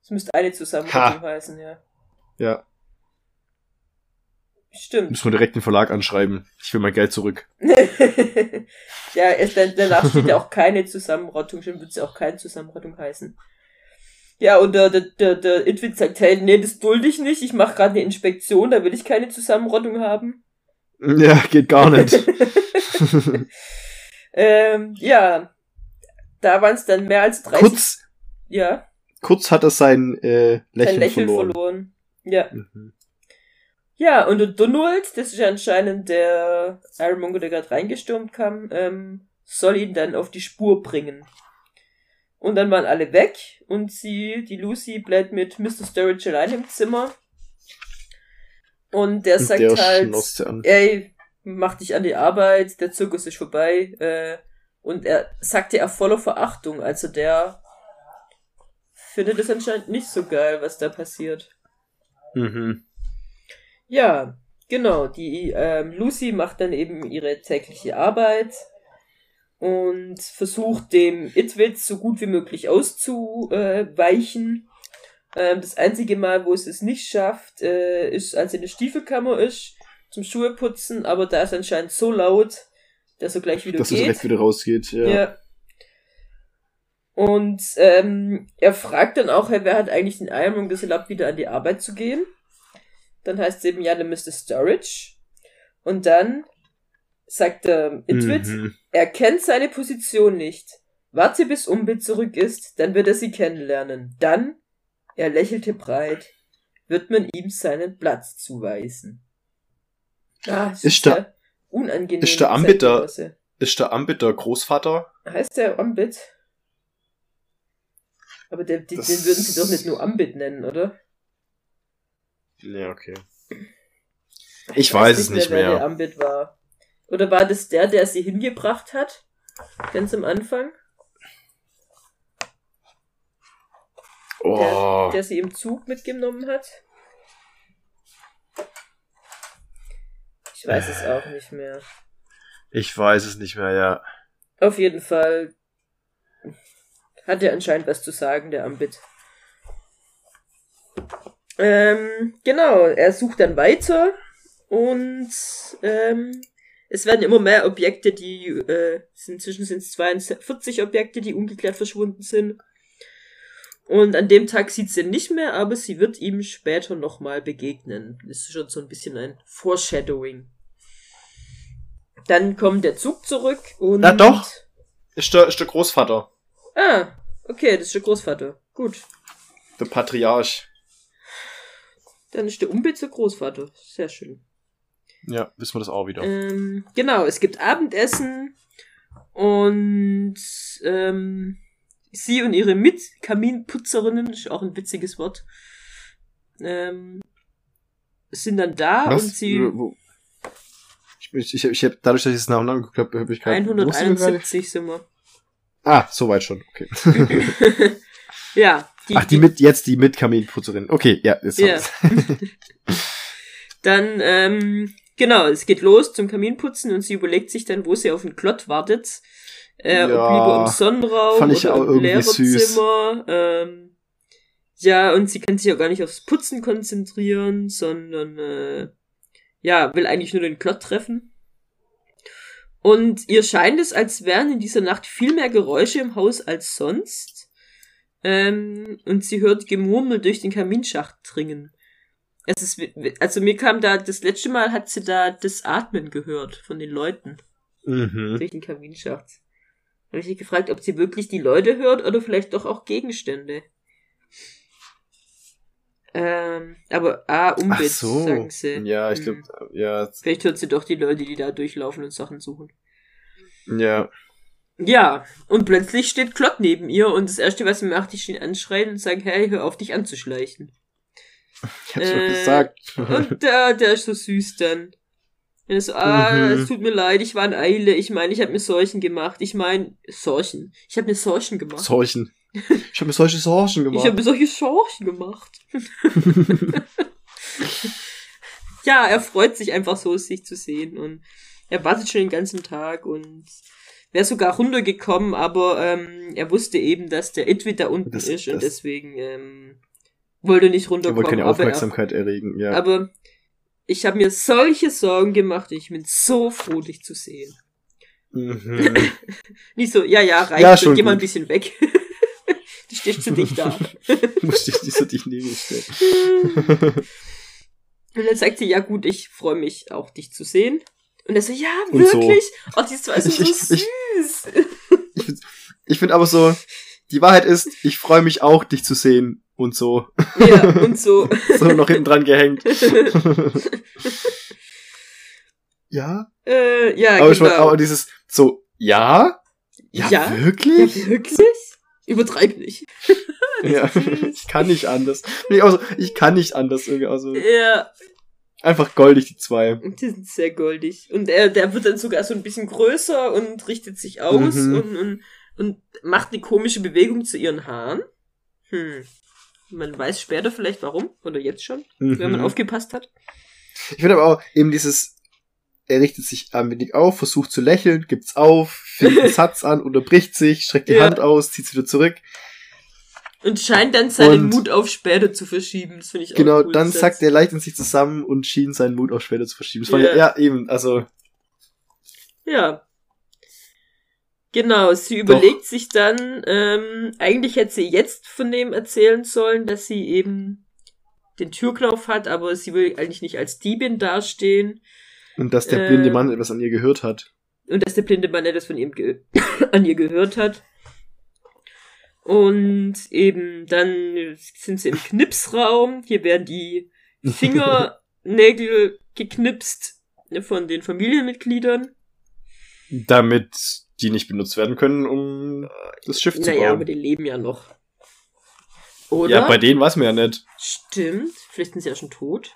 Es müsste eine Zusammenrottung heißen, ja. Ja. Stimmt. Müssen wir direkt den Verlag anschreiben. Ich will mein Geld zurück. *laughs* ja, es, danach steht ja auch keine Zusammenrottung, schon wird es ja auch keine Zusammenrottung heißen. Ja, und der, der, der, der Itwit sagt, hey, nee, das dulde ich nicht, ich mache gerade eine Inspektion, da will ich keine Zusammenrottung haben. Ja, geht gar nicht. *laughs* ähm, ja, da waren es dann mehr als 30. kurz, ja, kurz hat er sein äh, Lächeln, sein Lächeln verloren. verloren. Ja. Mhm. Ja, und der Donald, das ist ja anscheinend der Ironmonger, der gerade reingestürmt kam, ähm, soll ihn dann auf die Spur bringen. Und dann waren alle weg und sie, die Lucy, bleibt mit Mr. Sturridge allein im Zimmer. Und der Und sagt der halt, ey, mach dich an die Arbeit, der Zirkus ist vorbei. Äh, und er sagte er voller Verachtung, also der findet es anscheinend nicht so geil, was da passiert. Mhm. Ja, genau. Die ähm, Lucy macht dann eben ihre tägliche Arbeit und versucht dem Itwitz so gut wie möglich auszuweichen. Ähm, das einzige Mal, wo es es nicht schafft, äh, ist, als sie in der Stiefelkammer ist zum Schuhe putzen, aber da ist anscheinend so laut, dass er gleich wieder Dass er geht. direkt wieder rausgeht, ja. Ja. Und ähm, er fragt dann auch, hey, wer hat eigentlich den Ironman geselbt, wieder an die Arbeit zu gehen? Dann heißt es eben, ja, der Mr. Storage. Und dann sagt der Itwit, Mhm. er kennt seine Position nicht. Warte, bis Umbit zurück ist, dann wird er sie kennenlernen. Dann, er lächelte breit, wird man ihm seinen Platz zuweisen. Ah, Ist der- unangenehm. ist der Ambit der- Ist der Ambit der Großvater? Heißt der Ambit? Aber der, Das- den würden sie doch nicht nur Ambit nennen, oder? Ja, okay. Ich weiß es nicht wer mehr. der Ambit war. Oder war das der, der sie hingebracht hat? Ganz am Anfang? Oh. Der sie im Zug mitgenommen hat? Ich weiß es auch nicht mehr. Ich weiß es nicht mehr, ja. Auf jeden Fall hat er anscheinend was zu sagen, der Ambit. Ähm, genau, er sucht dann weiter und ähm, es werden immer mehr Objekte, die äh, sind, inzwischen sind es 42 Objekte, die ungeklärt verschwunden sind. Und an dem Tag sieht sie ihn nicht mehr, aber sie wird ihm später nochmal begegnen. Das ist schon so ein bisschen ein Foreshadowing. Dann kommt der Zug zurück und. Na doch. Ist der, ist der Großvater. Ah, okay, das ist der Großvater. Gut. Der Patriarch. Dann ist der Umbit der Großvater. Sehr schön. Ja, wissen wir das auch wieder. Ähm, genau, es gibt Abendessen und ähm, sie und ihre Mitkaminputzerinnen, ist auch ein witziges Wort, ähm, sind dann da Was? und sie Wo- Ich, ich, ich, hab, dadurch, dass ich es nach und nach geguckt habe, habe ich gerade. wo sind wir gerade? 171 sind wir. Ah, soweit schon. Okay. *laughs* *laughs* ja, die, Ach, die mit, jetzt die mit Kaminputzerin. Okay, ja, jetzt wir's. *laughs* Dann, ähm, genau, es geht los zum Kaminputzen und sie überlegt sich dann, wo sie auf den Klott wartet. Äh, Ja, ob lieber im Sonnenraum fand ich oder auch im irgendwie süß. Lehrerzimmer. Ähm, ja, und sie kann sich auch gar nicht aufs Putzen konzentrieren, sondern äh, ja, will eigentlich nur den Klott treffen. Und ihr scheint es, als wären in dieser Nacht viel mehr Geräusche im Haus als sonst. Ähm, und sie hört Gemurmel durch den Kaminschacht dringen. Es ist, also mir kam da, das letzte Mal hat sie da das Atmen gehört von den Leuten Mhm. durch den Kaminschacht. Habe ich mich gefragt, ob sie wirklich die Leute hört oder vielleicht doch auch Gegenstände. Ähm, aber ah, Umbit, so. sagen sie. Ja, ich Hm. glaube, ja, Vielleicht hört sie doch die Leute, die da durchlaufen und Sachen suchen. ja. Ja, und plötzlich steht Klott neben ihr und das erste, was sie macht, ist ihn anschreien und sagen, hey, hör auf, dich anzuschleichen. *laughs* Ich hab's Äh, gesagt. Und der, der ist so süß dann. Er so, ah, Mhm. es tut mir leid, ich war in Eile. Ich meine, ich habe mir Sorchen gemacht. Ich meine, Sorchen. Ich habe mir Sorchen gemacht. Sorchen. *laughs* Ich habe mir solche ich gemacht. habe mir solche Sorchen gemacht. *laughs* ja, er freut sich einfach so, sich zu sehen. Und er wartet schon den ganzen Tag und wäre sogar runtergekommen, aber ähm, er wusste eben, dass der Itwit da unten Das- ist und deswegen ähm, wollte nicht er runterkommen. wollte keine aber er Aufmerksamkeit erregen, ja. Aber ich habe mir solche Sorgen gemacht und ich bin so froh, dich zu sehen. Mhm. *laughs* Nicht so, ja, ja, reicht, Ja, schon, geh mal ein gut. bisschen weg. *laughs* du stehst zu dicht da. *laughs* Musste ich nicht so dich neben mir stellen. Und dann sagt sie, ja gut, ich freue mich auch, dich zu sehen. Und er so, ja, Und so. wirklich? Oh, die ist zwar so Ich- ich- süß. ich find, ich find aber so, die Wahrheit ist, ich freue mich auch, dich zu sehen. Und so. ja, *laughs* und so. So noch hinten dran gehängt. *laughs* ja? äh, ja, Aber, ich genau. mein, aber dieses, so, ja? Ja, Ja? ja, wirklich? wirklich? Übertreib nicht. *laughs* Ja, ich kann nicht anders. Nee, also, ich kann nicht anders irgendwie. Also, Ja, einfach goldig, die zwei. Und die sind sehr goldig. Und er, der wird dann sogar so ein bisschen größer und richtet sich aus Mhm. und, und, und macht eine komische Bewegung zu ihren Haaren. Hm. Man weiß später vielleicht warum. Oder jetzt schon, wenn man Mhm. aufgepasst hat. Ich finde aber auch eben dieses, er richtet sich ein wenig auf, versucht zu lächeln, gibt's auf, fängt einen *laughs* Satz an, unterbricht sich, streckt die Ja. Hand aus, zieht's wieder zurück. Und scheint dann seinen Und- Mut auf später zu verschieben. Das finde ich auch Genau, dann sackt er leicht in sich zusammen und schien seinen Mut auch später zu verschieben. Das war ja, Ja. ja eben, also, Ja. Genau, sie überlegt sich dann, ähm, eigentlich hätte sie jetzt von dem erzählen sollen, dass sie eben den Türknauf hat, aber sie will eigentlich nicht als Diebin dastehen. und dass der Äh. blinde Mann etwas an ihr gehört hat. und dass der blinde Mann etwas von ihm *coughs* an ihr gehört hat. Und eben dann sind sie im *laughs* Knipsraum. Hier werden die *laughs* Fingernägel geknipst von den Familienmitgliedern. Damit die nicht benutzt werden können, um das Schiff zu Naja, aber bauen. die leben ja noch. Oder? Ja, bei denen weiß man ja nicht. Stimmt. Vielleicht sind sie ja schon tot.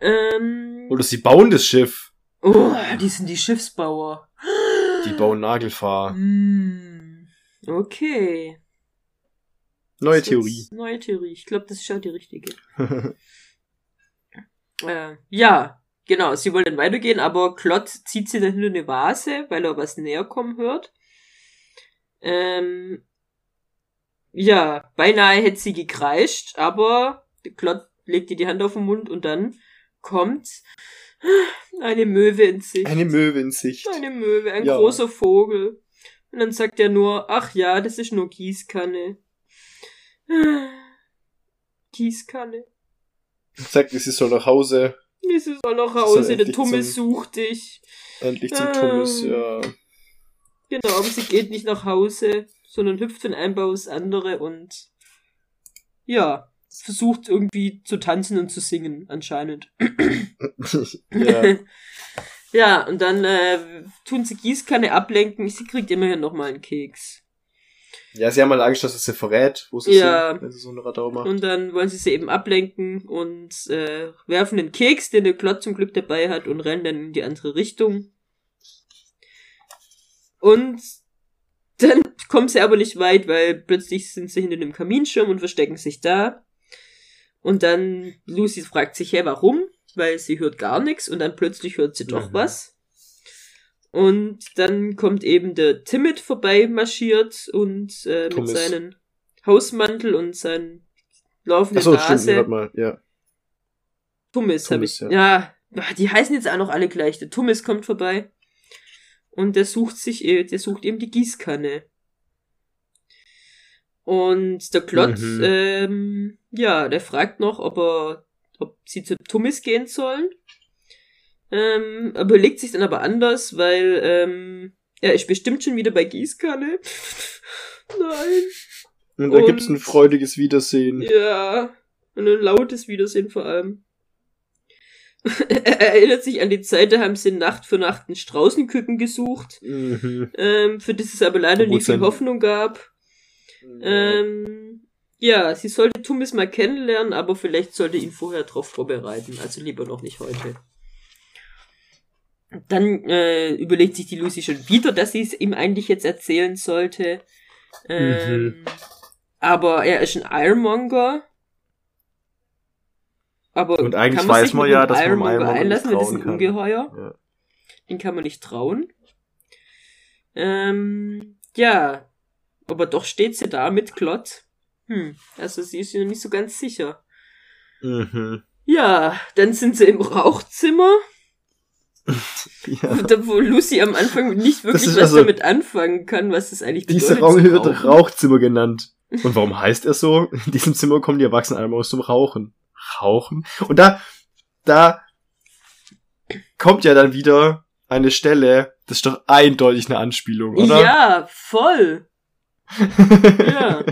Ähm, Oder sie bauen das Schiff. oh, die sind die Schiffsbauer. Die bauen Nagelfahr. Hm, okay. Neue Das Theorie. Neue Theorie. Ich glaube, das ist ja die richtige. *laughs* Äh, ja, genau. Sie wollen dann weitergehen, aber Klott zieht sie dann hinter eine Vase, weil er was näher kommen hört. Ähm, ja, beinahe hätte sie gekreischt, aber Klott legt ihr die Hand auf den Mund und dann kommt eine Möwe in Sicht. Eine Möwe in Sicht. Eine Möwe, ein Ja. großer Vogel. Und dann sagt er nur, ach ja, das ist nur Gießkanne. Gießkanne. Sagt, sie soll nach Hause. Nach Sie soll Hause? Der Tummes zum- sucht dich. Endlich zum Ähm. Thomas, ja. Genau, aber sie geht nicht nach Hause, sondern hüpft von einem Bau ins andere und ja, versucht irgendwie zu tanzen und zu singen, anscheinend. *clears throat* ja. *laughs* ja, und dann äh, tun sie Gießkanne ablenken. Sie kriegt immerhin noch mal einen Keks. Ja, sie haben mal Angst, dass es sie verrät, wo sie Ja. sind, wenn sie so eine Radau macht. Und dann wollen sie sie eben ablenken und äh, werfen den Keks, den der Klott zum Glück dabei hat, und rennen dann in die andere Richtung. Und dann *laughs* kommen sie aber nicht weit, weil plötzlich sind sie hinter dem Kaminschirm und verstecken sich da. Und dann Lucy fragt sich, hä, warum? Weil sie hört gar nichts und dann plötzlich hört sie doch Mhm. was. Und dann kommt eben der Timid vorbei marschiert und äh, mit seinem Hausmantel und seinen laufenden Achso, stimmt, Nase. nee, warte mal, ja. Tummis habe Tummis, ich. ja. Ja. Ah, die heißen jetzt auch noch alle gleich. Der Tummis kommt vorbei. Und der sucht sich, eh- der sucht eben die Gießkanne. Und der Klott, Mhm. ähm, ja, der fragt noch, ob er, ob sie zu Tummis gehen sollen. Ähm, überlegt sich dann aber anders, weil, ähm, er ist bestimmt schon wieder bei Gießkanne. *laughs* Nein. Und da Und- gibt's ein freudiges Wiedersehen. Ja, und ein lautes Wiedersehen vor allem. *laughs* er erinnert sich an die Zeit, da haben sie Nacht für Nacht ein Straußenküken gesucht, Mhm. ähm, für das es aber leider nie viel Hoffnung gab. Ähm, ja, sie sollte Tumis mal kennenlernen, aber vielleicht sollte ihn vorher darauf vorbereiten, also lieber noch nicht heute. Dann äh, überlegt sich die Lucy schon wieder, dass sie es ihm eigentlich jetzt erzählen sollte. Ähm, Mhm. Aber er ist ein Ironmonger. Aber Und eigentlich kann weiß sich man ja, dass man Ironmonger einlassen, weil das ist ein Ungeheuer. Ja. Den kann man nicht trauen. Ähm, ja. Aber doch steht sie da mit Klott. Hm, also sie ist sich noch nicht so ganz sicher. Mhm. Ja, dann sind sie im Rauchzimmer, *laughs* Ja. wo Lucy am Anfang nicht wirklich was also- damit anfangen kann, was das eigentlich bedeutet. Dieser Raum wird rauchen. Rauchzimmer genannt. *laughs* Und warum heißt er so? In diesem Zimmer kommen die Erwachsenen einmal aus zum Rauchen. Rauchen? Und da, da kommt ja dann wieder eine Stelle, das ist doch eindeutig eine Anspielung, oder? Ja, voll. *laughs* Ja.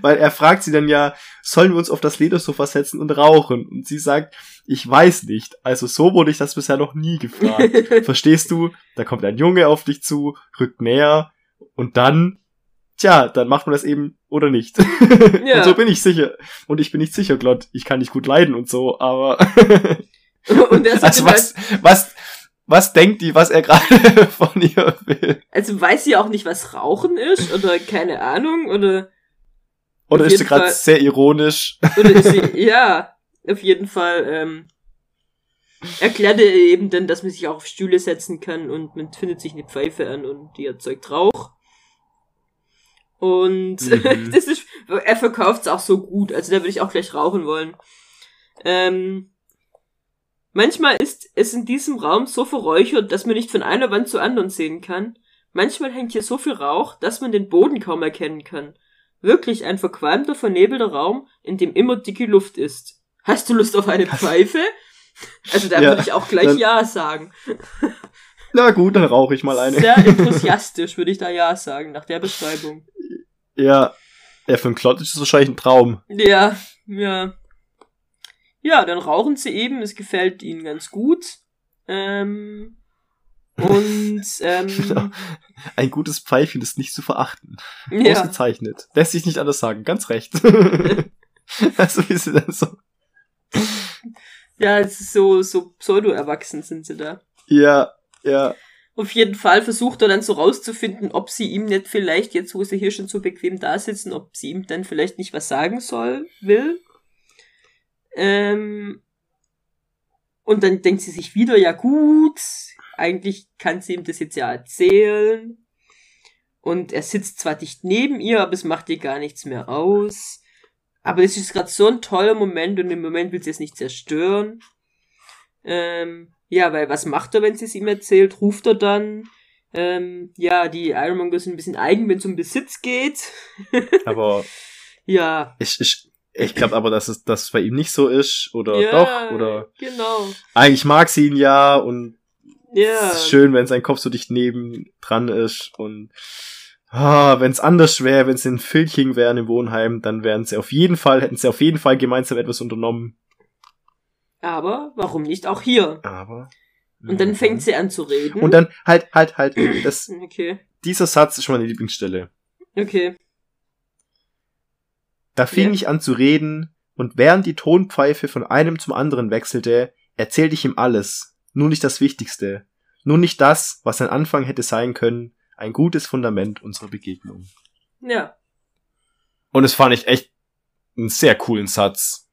Weil er fragt sie dann ja, sollen wir uns auf das Ledersofa setzen und rauchen? Und sie sagt, ich weiß nicht. Also so wurde ich das bisher noch nie gefragt. *laughs* Verstehst du? Da kommt ein Junge auf dich zu, rückt näher und dann, tja, dann macht man das eben oder nicht. *laughs* Ja. Und so bin ich sicher. Und ich bin nicht sicher, Glott. Ich kann nicht gut leiden und so, aber *laughs* Und er sagt also was, was, was denkt die, was er gerade von ihr will? Also weiß sie auch nicht, was Rauchen ist oder keine Ahnung oder Oder ist sie gerade sehr ironisch? oder ist sie *laughs* ja auf jeden Fall ähm, erklärte er eben dann, dass man sich auch auf Stühle setzen kann und man findet sich eine Pfeife an und die erzeugt Rauch. Und Mhm. *laughs* das ist, er verkauft es auch so gut, also da würde ich auch gleich rauchen wollen. Ähm, manchmal ist es in diesem Raum so verräuchert, dass man nicht von einer Wand zur anderen sehen kann. Manchmal hängt hier so viel Rauch, dass man den Boden kaum erkennen kann. Wirklich ein verqualmter, vernebelter Raum, in dem immer dicke Luft ist. Hast du Lust auf eine Pfeife? Also da Ja, würde ich auch gleich dann- Ja sagen. Na gut, dann rauche ich mal eine. Sehr *laughs* enthusiastisch würde ich da Ja sagen, nach der Beschreibung. Ja. Ja, für einen Klott ist das wahrscheinlich ein Traum. Ja, ja. Ja, dann rauchen sie eben, es gefällt ihnen ganz gut. Ähm, und *laughs* ähm, Ein gutes Pfeifchen ist nicht zu verachten. ja, Ausgezeichnet. Lässt sich nicht anders sagen. Ganz recht. *laughs* also wie sie dann so. ja, es ist so, so pseudo-erwachsen sind sie da. Ja, ja. Auf jeden Fall versucht er dann so rauszufinden, ob sie ihm nicht vielleicht, jetzt wo sie hier schon so bequem da sitzen, ob sie ihm dann vielleicht nicht was sagen soll, will. Ähm, und dann denkt sie sich wieder, ja gut, eigentlich kann sie ihm das jetzt ja erzählen. Und er sitzt zwar dicht neben ihr, aber es macht ihr gar nichts mehr aus. Aber es ist gerade so ein toller Moment und im Moment will sie es nicht zerstören. Ähm, ja, weil was macht er, wenn sie es ihm erzählt? Ruft er dann? Ähm, ja, die Ironmonger sind ein bisschen eigen, wenn es um Besitz geht. *laughs* Aber Ja. ich, ich, ich glaube aber, dass es das bei ihm nicht so ist. Oder ja, doch. Oder Genau. eigentlich mag sie ihn ja und Ja. es ist schön, wenn sein Kopf so dicht neben dran ist. Und ah, wenn es anders wäre, wenn es in Filching wären im Wohnheim, dann wären sie auf jeden Fall, hätten sie auf jeden Fall gemeinsam etwas unternommen. Aber warum nicht auch hier? Aber. Und dann fängt sie an zu reden. Und dann halt, halt, halt. Das, *clears throat* Okay. dieser Satz ist meine Lieblingsstelle. Okay. Da fing Ja. ich an zu reden, und während die Tonpfeife von einem zum anderen wechselte, erzählte ich ihm alles, nur nicht das Wichtigste, nur nicht das, was ein Anfang hätte sein können, ein gutes Fundament unserer Begegnung. Ja. Und es fand ich echt einen sehr coolen Satz.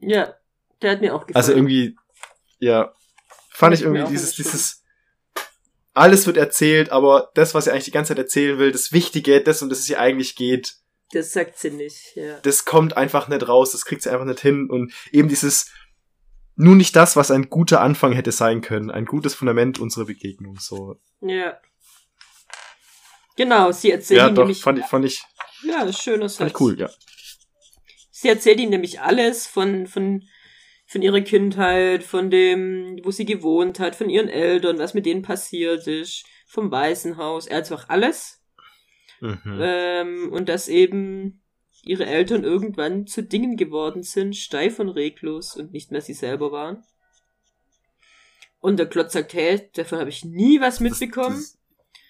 Ja. Der hat mir auch gefallen. Also irgendwie, ja, fand ich irgendwie dieses, dieses, alles wird erzählt, aber das, was sie eigentlich die ganze Zeit erzählen will, das Wichtige, das, um das es ihr eigentlich geht, Das sagt sie nicht, ja. das kommt einfach nicht raus, das kriegt sie einfach nicht hin und eben dieses nur nicht das, was ein guter Anfang hätte sein können, ein gutes Fundament unserer Begegnung, so. Ja. Genau, sie erzählt ja, ihm doch, nämlich. fand ich, fand ich, ja, das schöner Satz. fand ich cool, ja. Sie erzählt ihm nämlich alles von, von, von ihrer Kindheit, von dem, wo sie gewohnt hat, von ihren Eltern, was mit denen passiert ist, vom Waisenhaus, er hat einfach alles. Mhm. Ähm, und dass eben ihre Eltern irgendwann zu Dingen geworden sind, steif und reglos und nicht mehr sie selber waren. Und der Klotz sagt, hey, davon habe ich nie was mitbekommen. Das, das,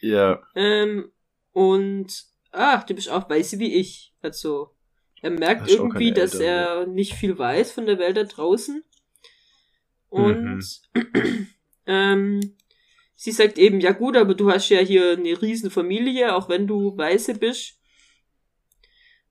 ja. Ähm, und, ach, du bist auch weiße wie ich. Also, er merkt Hast irgendwie, dass Eltern, er nicht viel weiß von der Welt da draußen. Und *clears throat* ähm, sie sagt eben, ja gut, aber du hast ja hier eine riesen Familie, auch wenn du Weiße bist.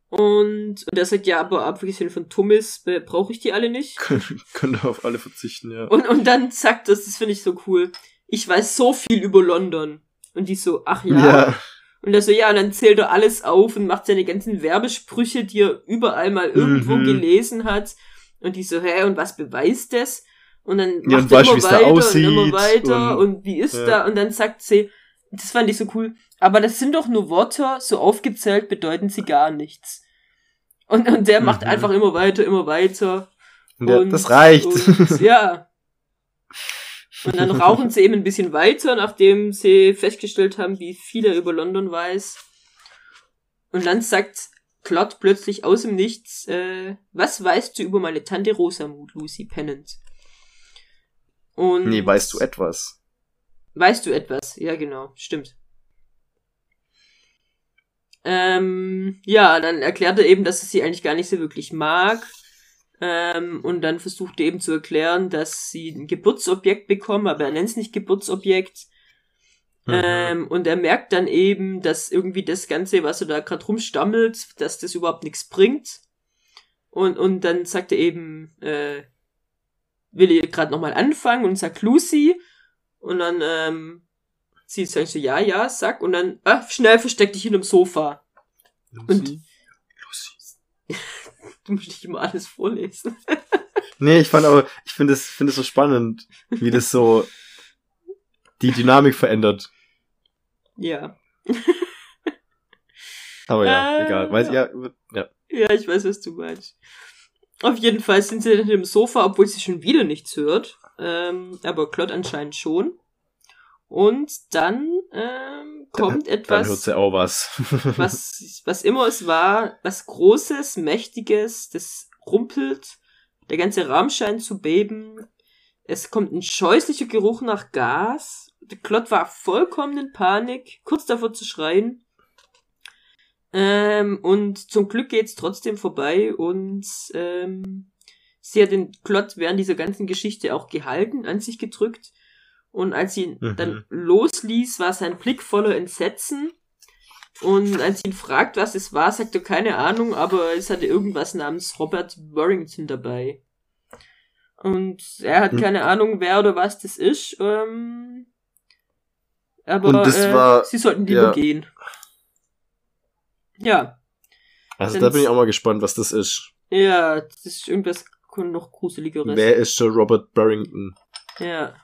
Und, und er sagt, ja, aber abgesehen von Thomas äh, brauche ich die alle nicht. *laughs* Könnte auf alle verzichten, ja. Und, und dann sagt das, das finde ich so cool, ich weiß so viel über London. Und die so, ach ja. Und er so, ja, und dann zählt er alles auf und macht seine ganzen Werbesprüche, die er überall mal irgendwo Mhm. gelesen hat. Und die so, hä, und was beweist das? Und dann Ja, macht er immer weiter und immer weiter und- und, wie ist ja. da? Und dann sagt sie, das fand ich so cool, aber das sind doch nur Worte, so aufgezählt bedeuten sie gar nichts. Und, und der macht Mhm. einfach immer weiter, immer weiter. Ja, Und- das reicht. Und, ja. Und dann *laughs* rauchen sie eben ein bisschen weiter, nachdem sie festgestellt haben, wie viel er über London weiß. Und dann sagt Claude plötzlich aus dem Nichts, äh, was weißt du über meine Tante Rosamund, Lucy Pennant? Und nee, weißt du etwas? Weißt du etwas? Ja, genau, stimmt. Ähm, ja, dann erklärt er eben, dass er sie eigentlich gar nicht so wirklich mag. Ähm, und dann versucht er eben zu erklären, dass sie ein Geburtsobjekt bekommen, aber er nennt es nicht Geburtsobjekt. Mhm. Ähm, und er merkt dann eben, dass irgendwie das Ganze, was er da gerade rumstammelt, dass das überhaupt nichts bringt. Und, und dann sagt er eben, äh, will ihr gerade nochmal anfangen und sagt Lucy. Und dann, ähm, sie sagt so, ja, ja, sag. Und dann, ah, schnell versteck dich hinterm Sofa. Und- Lucy? Lucy. *laughs* Du musst nicht immer alles vorlesen. *laughs* Nee, ich fand aber, ich finde es, finde es so spannend, wie das so die Dynamik verändert. Ja. *laughs* Aber ja, Äh, egal. Weiß, ja, ja. Ja, ich weiß, was du meinst. Auf jeden Fall sind sie dann im Sofa, obwohl sie schon wieder nichts hört. Ähm, aber Claude anscheinend schon. Und dann ähm, kommt Dann hört etwas, sie auch was. *laughs* was, *laughs* was immer es war, was Großes, Mächtiges, das rumpelt. Der ganze Raum scheint zu beben. Es kommt ein scheußlicher Geruch nach Gas. Der war vollkommen in Panik, kurz davor zu schreien. Ähm, und zum Glück geht's trotzdem vorbei und ähm, sie hat den Claude während dieser ganzen Geschichte auch gehalten, an sich gedrückt. Und als sie ihn Mhm. dann losließ, war sein Blick voller Entsetzen. Und als sie ihn fragt, was es war, sagt er keine Ahnung, aber es hatte irgendwas namens Robert Warrington dabei. Und er hat Hm. keine Ahnung, wer oder was das ist. Ähm, aber äh, war- sie sollten lieber ja. gehen. Ja, Also da bin ich auch mal gespannt, was das ist. ja, das ist irgendwas noch gruseligeres. Wer ist schon Robert Barrington? Ja.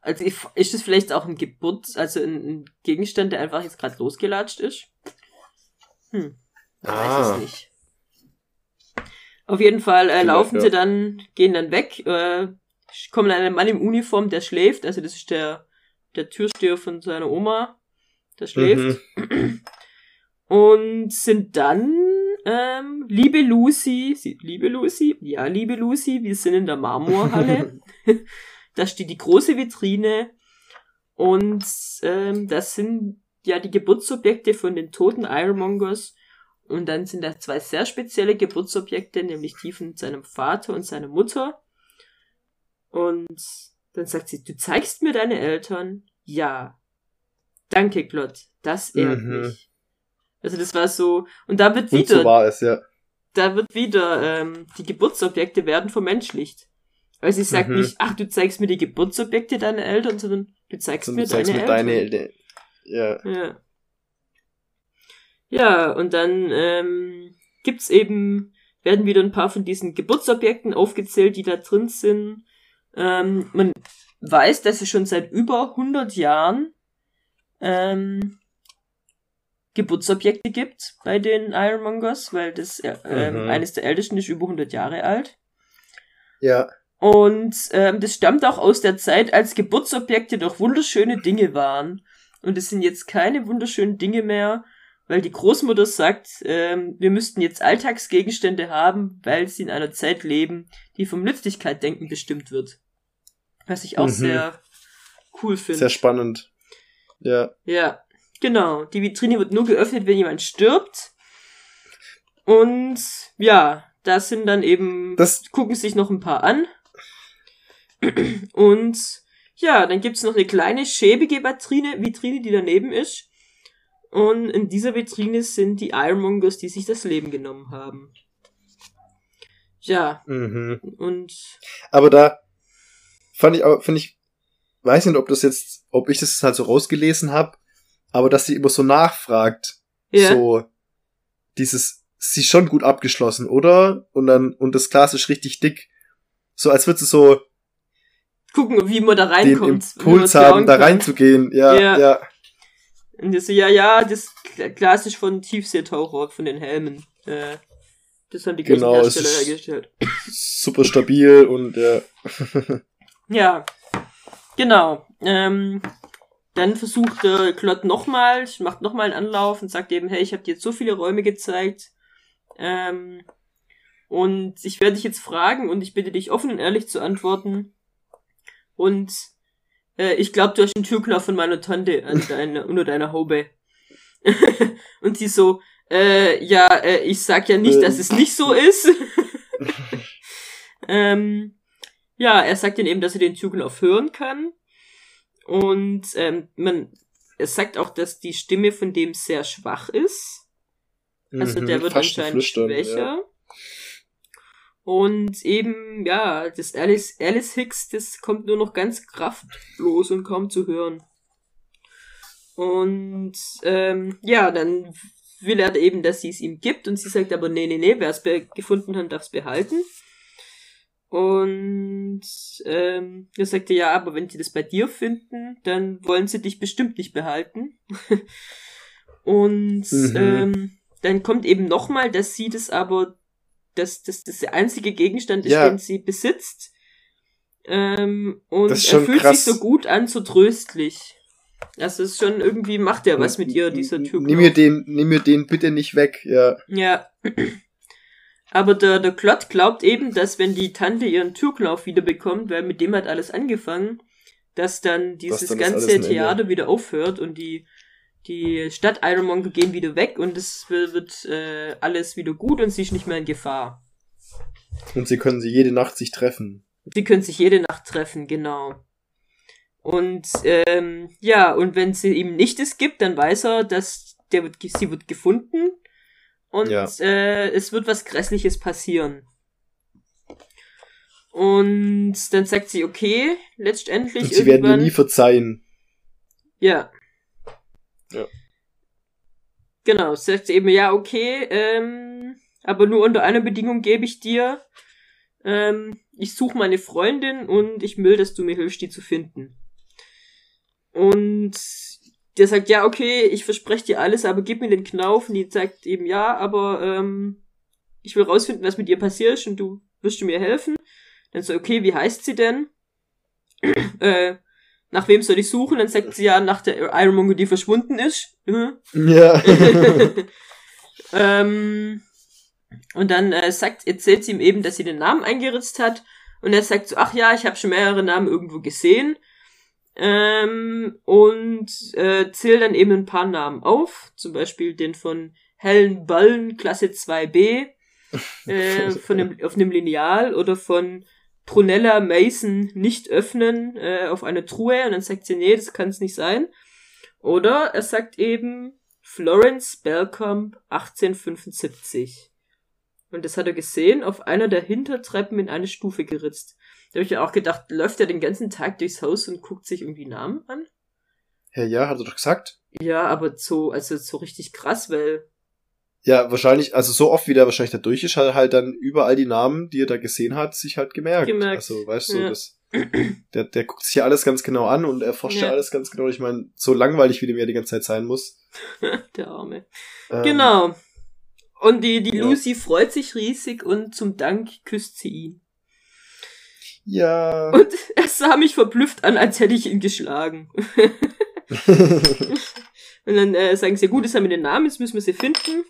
Also ist das vielleicht auch ein Geburt, also ein, Gegenstand, der einfach jetzt gerade losgelatscht ist? Hm. Ich weiß Ah. es nicht. Auf jeden Fall äh, laufen ja. sie dann, gehen dann weg, äh, kommen an einen Mann im Uniform, der schläft, also das ist der, der Türsteher von seiner Oma, der schläft. Mhm. Und sind dann, ähm, liebe Lucy, sie, liebe Lucy, ja, liebe Lucy, wir sind in der Marmorhalle. *laughs* da steht die große Vitrine und ähm, das sind ja die Geburtsobjekte von den toten Ironmongers. Und dann sind da zwei sehr spezielle Geburtsobjekte, nämlich die von seinem Vater und seiner Mutter. Und dann sagt sie, du zeigst mir deine Eltern? Ja. Danke, Claude. Das ehrt Mhm. mich. Also das war so, und da wird Und wieder, so war es, ja. da wird wieder, ähm, die Geburtsobjekte werden vermenschlicht. Weil sie sagt Mhm. nicht, ach, du zeigst mir die Geburtsobjekte deiner Eltern, sondern du zeigst Und mir du zeigst deine mir Eltern. deine, ja. Ja. Ja, und dann ähm, gibt's eben, werden wieder ein paar von diesen Geburtsobjekten aufgezählt, die da drin sind. Ähm, man weiß, dass es schon seit über 100 Jahren ähm, Geburtsobjekte gibt bei den Ironmongers, weil das äh, ähm, Mhm. eines der ältesten ist über 100 Jahre alt. Ja. Und ähm, das stammt auch aus der Zeit, als Geburtsobjekte doch wunderschöne Dinge waren. Und es sind jetzt keine wunderschönen Dinge mehr, weil die Großmutter sagt, ähm, wir müssten jetzt Alltagsgegenstände haben, weil sie in einer Zeit leben, die vom Nützlichkeitdenken bestimmt wird. Was ich auch Mhm. sehr cool finde. Sehr spannend. Ja. Ja, genau. Die Vitrine wird nur geöffnet, wenn jemand stirbt. Und ja, da sind dann eben, Das, gucken sich noch ein paar an. Und ja, dann gibt's noch eine kleine schäbige Vitrine, Vitrine, die daneben ist. Und in dieser Vitrine sind die Ironmongers, die sich das Leben genommen haben. Ja, mhm. und Aber da fand ich auch, finde ich, weiß nicht, ob das jetzt, ob ich das halt so rausgelesen habe, aber dass sie immer so nachfragt, ja, so dieses, sie ist schon gut abgeschlossen, oder? Und dann, und das Glas ist richtig dick. So als würde sie so gucken, wie man da den reinkommt. man Impuls haben, da reinzugehen. Ja, Ja. ja. Und die so, ja, ja, das Glas ist von Tiefseetaucher, von den Helmen. Äh, das haben die Genau, Hersteller hergestellt. *coughs* Super stabil und ja. *laughs* Ja, genau. Ähm, dann versucht der Klott nochmal, macht nochmal einen Anlauf und sagt eben, hey, ich habe dir jetzt so viele Räume gezeigt. Ähm, und ich werde dich jetzt fragen und ich bitte dich offen und ehrlich zu antworten. Und äh, ich glaube, du hast einen Türknopf von meiner Tante an deine, *laughs* unter deiner Haube. *laughs* und sie so, äh, ja, äh, ich sag ja nicht, Ähm. dass es nicht so ist. *laughs* ähm, ja, er sagt dann eben, dass er den Türknopf hören kann. Und ähm, man, er sagt auch, dass die Stimme von dem sehr schwach ist. Also Mhm, der wird anscheinend schwächer. Ja. Und eben, ja, das Alice, Alice Hicks, das kommt nur noch ganz kraftlos und kaum zu hören. Und ähm, ja, dann will er eben, dass sie es ihm gibt und sie sagt aber, nee, nee, nee, wer es gefunden hat, darf es behalten. Und ähm, er sagte, ja, aber wenn sie das bei dir finden, dann wollen sie dich bestimmt nicht behalten. *laughs* und Mhm. ähm, dann kommt eben nochmal, dass sie das aber, dass das, das der einzige Gegenstand ist, Ja. den sie besitzt. Ähm, und Das er fühlt krass. sich so gut an, so tröstlich. Also es ist schon irgendwie macht er was mit ihr, dieser Typ. Nimm mir den, nimm mir den bitte nicht weg, ja. Ja. Aber der, der Klott glaubt eben, dass wenn die Tante ihren Türklauf wieder bekommt, weil mit dem hat alles angefangen, dass dann dieses dann ist alles ganze. Theater wieder aufhört und die, die Stadt Ironmonger gehen wieder weg und es wird, wird äh, alles wieder gut und sie ist nicht mehr in Gefahr. Und sie können sie jede Nacht sich treffen. Sie können sich jede Nacht treffen, genau. Und ähm, ja, und wenn sie ihm nicht es gibt, dann weiß er, dass der wird, sie wird gefunden und Ja. äh, es wird was Grässliches passieren. Und dann sagt sie, okay, letztendlich Und sie werden mir irgendwann. nie verzeihen. Ja. Ja. Genau, sagt sie eben, ja, okay, ähm, aber nur unter einer Bedingung gebe ich dir. Ähm, ich suche meine Freundin und ich will, dass du mir hilfst, die zu finden. Und der sagt, ja, okay, ich verspreche dir alles, aber gib mir den Knauf. Und die sagt eben, ja, aber ähm, ich will rausfinden, was mit ihr passiert ist und du wirst du mir helfen. Dann so, okay, wie heißt sie denn? *clears throat* äh, nach wem soll ich suchen? Dann sagt sie ja nach der Ironmonger, die verschwunden ist. Mhm. Ja. *laughs* *laughs* ähm, und dann äh, sagt, erzählt sie ihm eben, dass sie den Namen eingeritzt hat. Und er sagt so, ach ja, ich habe schon mehrere Namen irgendwo gesehen. Ähm, und äh, zählt dann eben ein paar Namen auf. Zum Beispiel den von Helen Ballen, Klasse 2b, *laughs* äh, von dem, auf einem Lineal oder von Prunella Mason nicht öffnen äh, auf eine Truhe. Und dann sagt sie, nee, das kann es nicht sein. Oder er sagt eben Florence Belcombe 1875. Und das hat er gesehen, auf einer der Hintertreppen in eine Stufe geritzt. Da habe ich ja auch gedacht, läuft er den ganzen Tag durchs Haus und guckt sich irgendwie Namen an? ja, ja, hat er doch gesagt. Ja, aber so, also so richtig krass, weil, Ja, wahrscheinlich, also so oft wie der wahrscheinlich da durch ist, hat er halt dann überall die Namen, die er da gesehen hat, sich halt gemerkt. Gemerkt. Also, weißt du, Ja. das, der, der guckt sich ja alles ganz genau an und erforscht ja, Ja. alles ganz genau. Ich meine, so langweilig, wie dem ja die ganze Zeit sein muss. *laughs* der Arme. Ähm, Genau. Und die, die ja. Lucy freut sich riesig und zum Dank küsst sie ihn. Ja. Und er sah mich verblüfft an, als hätte ich ihn geschlagen. *laughs* Und dann äh, sagen sie, gut, jetzt haben wir den Namen, jetzt müssen wir sie finden.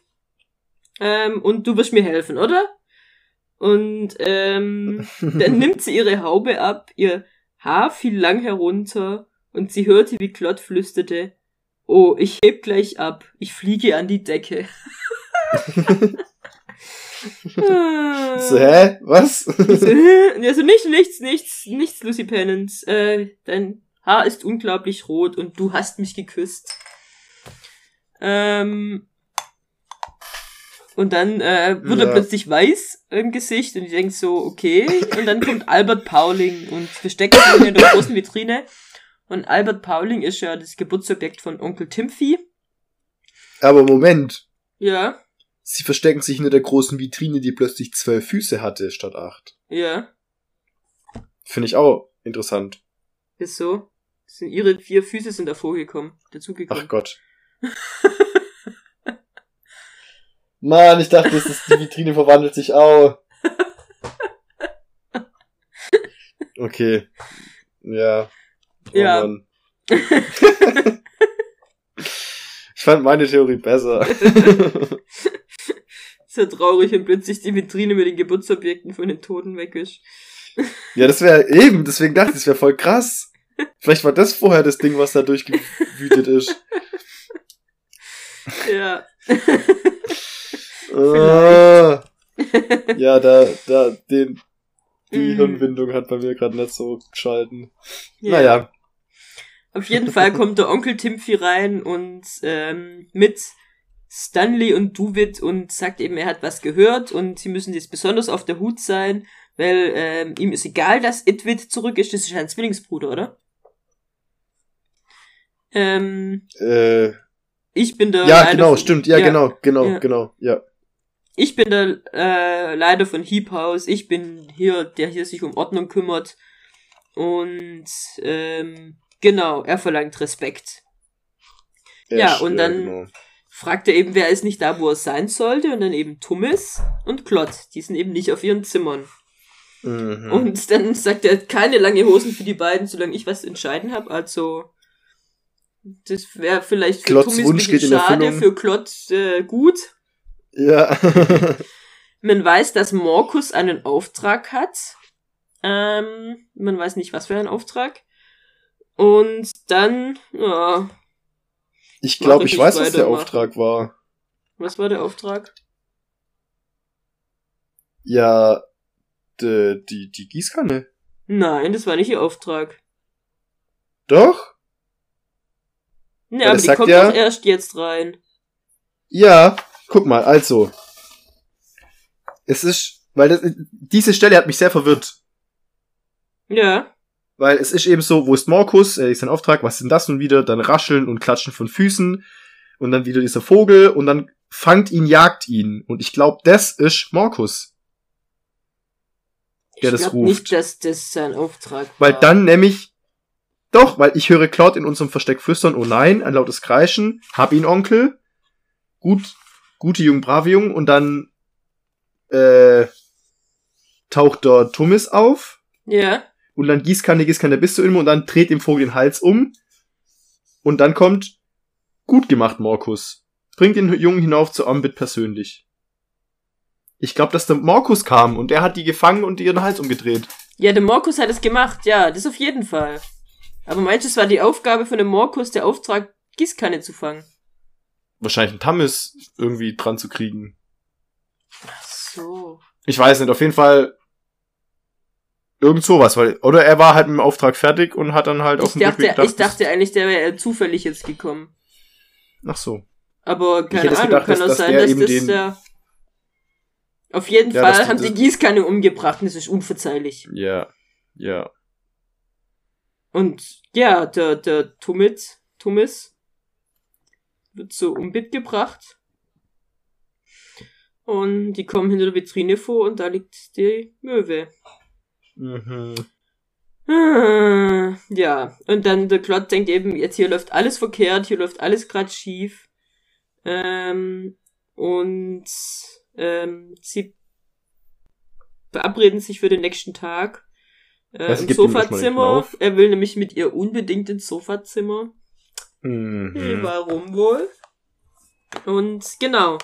Ähm, und du wirst mir helfen, oder? Und ähm, *laughs* dann nimmt sie ihre Haube ab, ihr Haar fiel lang herunter und sie hörte, wie Klott flüsterte, Oh, ich heb gleich ab, ich fliege an die Decke. *laughs* *laughs* So, hä? Was? *laughs* *laughs* Also nicht, nichts, nichts, nichts, Lucy Pennant. Äh, dein Haar ist unglaublich rot und du hast mich geküsst. Ähm, und dann äh, wird er Ja. plötzlich weiß im Gesicht und ich denk so, okay. Und dann kommt Albert Pauling und versteckt sich in der großen Vitrine. Und Albert Pauling ist ja das Geburtsobjekt von Onkel Timothy. Aber Moment. Ja, Sie verstecken sich hinter der großen Vitrine, die plötzlich zwölf Füße hatte statt acht. ja, Finde ich auch interessant. ist so. Sind ihre vier Füße sind davor gekommen, dazugekommen. Ach Gott. *laughs* Mann, ich dachte, das ist, die Vitrine verwandelt sich auch. *laughs* Okay. Ja. Oh Ja. Mann. *laughs* ich fand meine Theorie besser. Ja traurig, wenn plötzlich die Vitrine mit den Geburtsobjekten von den Toten weg ist. ja, das wäre eben, deswegen dachte ich, das wäre voll krass. Vielleicht war das vorher das Ding, was da durchgewütet ist. Ja. *laughs* Ah. ja, da, da, den, die Mhm. Hirnwindung hat bei mir gerade nicht so geschalten. ja. Naja. Auf jeden Fall kommt der Onkel Timothy rein und ähm, mit Stanley und Duwit und sagt eben, er hat was gehört und sie müssen jetzt besonders auf der Hut sein, weil ähm, ihm ist egal, dass Itwit zurück ist. Das ist ein Zwillingsbruder, oder? Ähm, Äh, ich bin der ja, Leiter genau, von- stimmt. Ja, genau, genau, Ja. genau. Ja. Ich bin der äh, Leiter von Heap House. Ich bin hier, der hier sich um Ordnung kümmert. Und ähm, genau, er verlangt Respekt. Ja, Ash, und dann- genau. Fragt er eben, wer ist nicht da, wo er sein sollte. Und dann eben Tummis und Klott. Die sind eben nicht auf ihren Zimmern. Mhm. Und dann sagt er, keine lange Hosen für die beiden, solange ich was entscheiden habe. Also, das wäre vielleicht für Klotts Tummis ein Wunsch bisschen geht in schade, Erfüllung. für Klott äh, gut. ja. *laughs* Man weiß, dass Morkus einen Auftrag hat. Ähm, man weiß nicht, was für einen Auftrag. Und dann, ja, ich glaube, ich weiß, was der. Auftrag war. was war der Auftrag? Ja, die, die, die Gießkanne. Nein, das war nicht ihr Auftrag. Doch? Ja, Ja, aber die kommt ja- doch erst jetzt rein. Ja, guck mal, also. Es ist, weil das, diese Stelle hat mich sehr verwirrt. Ja, Weil es ist eben so, wo ist Morkus? Er ist sein Auftrag, was ist denn das nun wieder? Dann rascheln und klatschen von Füßen und dann wieder dieser Vogel und dann fangt ihn, jagt ihn. Und ich glaube, das ist Morkus. Der ich das glaub ruft. nicht, dass das sein Auftrag Weil war. dann nämlich, doch, weil ich höre Claude in unserem Versteck flüstern, oh nein, ein lautes Kreischen, hab ihn, Onkel. Gut, gute Jung, brave Jung, und dann, äh, taucht dort Tummis auf, Ja, und dann Gießkanne, Gießkanne bist du immer, und dann dreht dem Vogel den Hals um, und dann kommt, gut gemacht, Morkus. Bringt den Jungen hinauf zu Ambit persönlich. Ich glaube, dass der Morkus kam, und er hat die gefangen und ihren Hals umgedreht. ja, der Morkus hat es gemacht, ja, das auf jeden Fall. Aber meinst du, es war die Aufgabe von dem Morkus, der Auftrag, Gießkanne zu fangen? Wahrscheinlich einen Tammis irgendwie dran zu kriegen. Ach so. Ich weiß nicht, auf jeden Fall irgend sowas, weil, oder er war halt mit dem Auftrag fertig und hat dann halt auf Ich dem dachte, gedacht, ich dachte eigentlich, der wäre zufällig jetzt gekommen. ach so. Aber keine Ahnung, gedacht, kann dass- auch dass sein, dass eben das den- der... Auf jeden Ja, Fall haben die das- Gießkanne umgebracht und das ist unverzeihlich. Ja, ja. Und ja, der, der Tumit, Tumis wird so um Bit gebracht. Und die kommen hinter der Vitrine vor und da liegt die Möwe. Mhm. Ah, Ja, und dann der Klott denkt eben, jetzt hier läuft alles verkehrt, hier läuft alles grad schief. Ähm, und ähm, sie verabreden sich für den nächsten Tag äh, Also im Sofazimmer. Er will nämlich mit ihr unbedingt ins Sofazimmer. Mhm. Hm, Warum wohl? Und genau.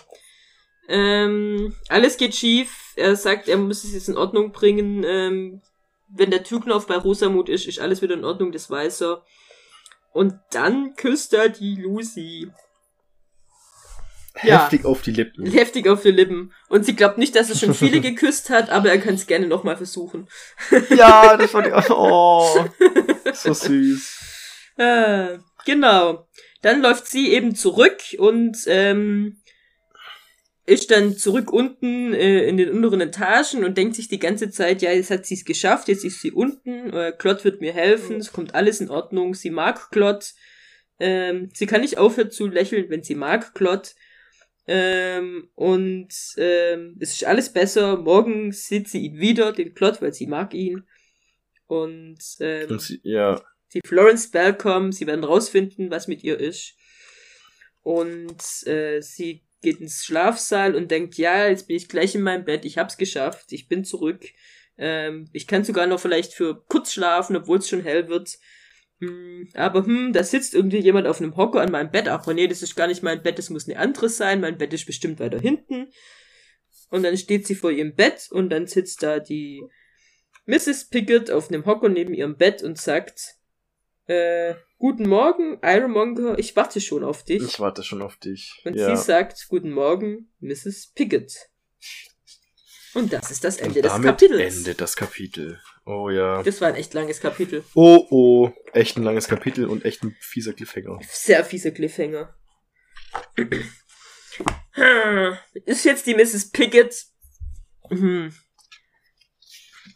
Ähm, alles geht schief. Er sagt, er muss es jetzt in Ordnung bringen. Ähm, wenn der Türknauf bei Rosamut ist, ist alles wieder in Ordnung, das weiß er. Und dann küsst er die Lucy. Ja. Heftig auf die Lippen. Heftig auf die Lippen. Und sie glaubt nicht, dass er schon viele *laughs* geküsst hat, aber er kann es gerne nochmal versuchen. *laughs* Ja, das ich auch. Oh, so süß. Äh, genau. Dann läuft sie eben zurück und ähm, ist dann zurück unten äh, in den unteren Etagen und denkt sich die ganze Zeit, ja, jetzt hat sie es geschafft, jetzt ist sie unten, äh, Klott wird mir helfen, es kommt alles in Ordnung, sie mag Klott. Ähm, sie kann nicht aufhören zu lächeln, wenn sie mag Klott. Ähm, und ähm, es ist alles besser. Morgen sieht sie ihn wieder, den Klott, weil sie mag ihn. Und, ähm, Und sie, ja. die Florence Bell kommen, sie werden rausfinden, was mit ihr ist. Und äh, sie geht ins Schlafsaal und denkt, ja, jetzt bin ich gleich in meinem Bett, ich hab's geschafft, ich bin zurück. Ähm, ich kann sogar noch vielleicht für kurz schlafen, obwohl es schon hell wird. Hm, aber hm, da sitzt irgendwie jemand auf einem Hocker an meinem Bett. Ach nee, das ist gar nicht mein Bett, das muss eine andere sein. Mein Bett ist bestimmt weiter hinten. Und dann steht sie vor ihrem Bett und dann sitzt da die Mrs. Pickett auf einem Hocker neben ihrem Bett und sagt, äh, guten Morgen, Ironmonger, ich warte schon auf dich. Ich warte schon auf dich. und ja. sie sagt, guten Morgen, Mrs. Pickett. Und das ist das Ende Und des damit Kapitels. endet das Kapitel. Oh ja. Das war ein echt langes Kapitel. Oh oh. Echt ein langes Kapitel und echt ein fieser Cliffhanger. Sehr fieser Cliffhanger. *clears throat* Ist jetzt die Mrs. Pickett. Hm.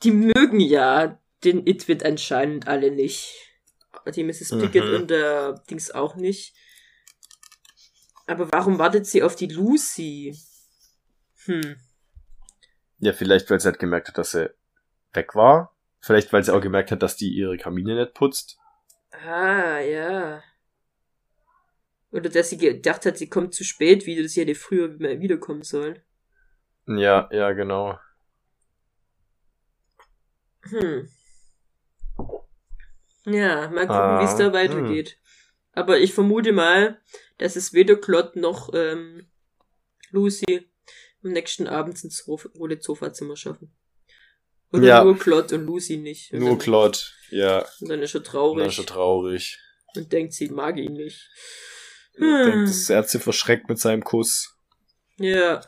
Die mögen ja den Itwit anscheinend alle nicht. Die Mrs. Pickett Mhm. und der Dings auch nicht. Aber warum wartet sie auf die Lucy? Hm. Ja, vielleicht, weil sie halt gemerkt hat, dass er weg war. Vielleicht, weil sie auch gemerkt hat, dass die ihre Kamine nicht putzt. Ah, ja. Oder dass sie gedacht hat, sie kommt zu spät wieder, dass sie hätte früher mal wiederkommen sollen. Ja, ja, genau. Hm. Ja, mal gucken, Ah, wie es da weitergeht. Aber ich vermute mal, dass es weder Klott noch ähm, Lucy am nächsten Abend ins rote Sofazimmer schaffen. Oder Ja. nur Klott und Lucy nicht. Und Nur dann, Claude. Ja, Und dann ist er traurig ist schon traurig. und denkt, sie mag ihn nicht. Hm. das Herz verschreckt mit seinem Kuss. Ja.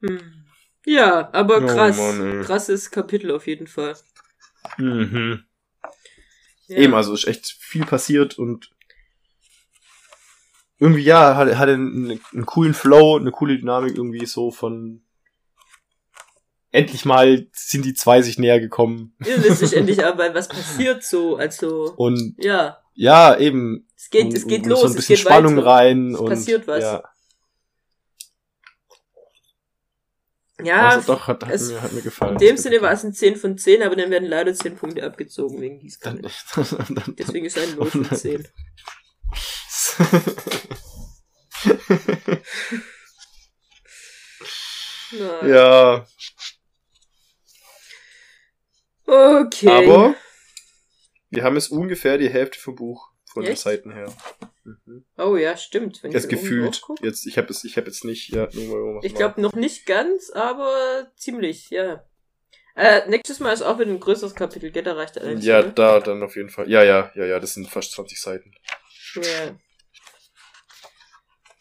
Hm. Ja, aber Oh krass. Mann, ey. krasses Kapitel auf jeden Fall. Mhm. Ja. Eben, also ist echt viel passiert und irgendwie, ja, hatte, hatte einen, einen coolen Flow, eine coole Dynamik irgendwie so von endlich mal sind die zwei sich näher gekommen Ja, ist endlich *laughs* aber was passiert so, also und ja, ja, eben. es geht, und, es geht und los, So ein es bisschen geht Spannung weiter. rein Es und passiert was. Ja, Ja, also doch, hat, hat, es- mir, hat mir gefallen. in dem Sinne war es ein 10 von 10, aber dann werden leider 10 Punkte abgezogen wegen Gießkanne. *laughs* Deswegen ist ein 0 von 10. *laughs* Na, ja, Okay. aber wir haben es ungefähr die Hälfte vom Buch von den Echt? Seiten her. Mhm. Oh ja, stimmt. Wenn ich dann oben gefühlt. Jetzt, ich habe es, ich habe jetzt nicht, ja, nur Ich glaube noch nicht ganz, aber ziemlich, ja. Äh, nächstes Mal ist auch wieder ein größeres Kapitel, geht, da reicht allerdings. Ja, ne? da dann auf jeden Fall. Ja, ja, ja, ja, das sind fast 20 Seiten. ja.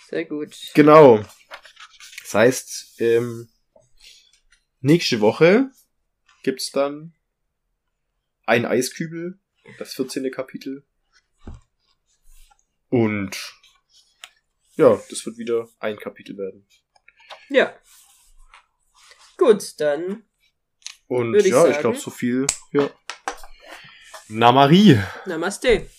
Sehr gut. Genau. Das heißt, ähm, nächste Woche gibt's dann ein Eiskübel, das 14. Kapitel. Und ja, das wird wieder ein Kapitel werden. Ja. Gut, dann Und ich ja, ich sagen. glaube so viel. Ja. Na Marie. Namaste.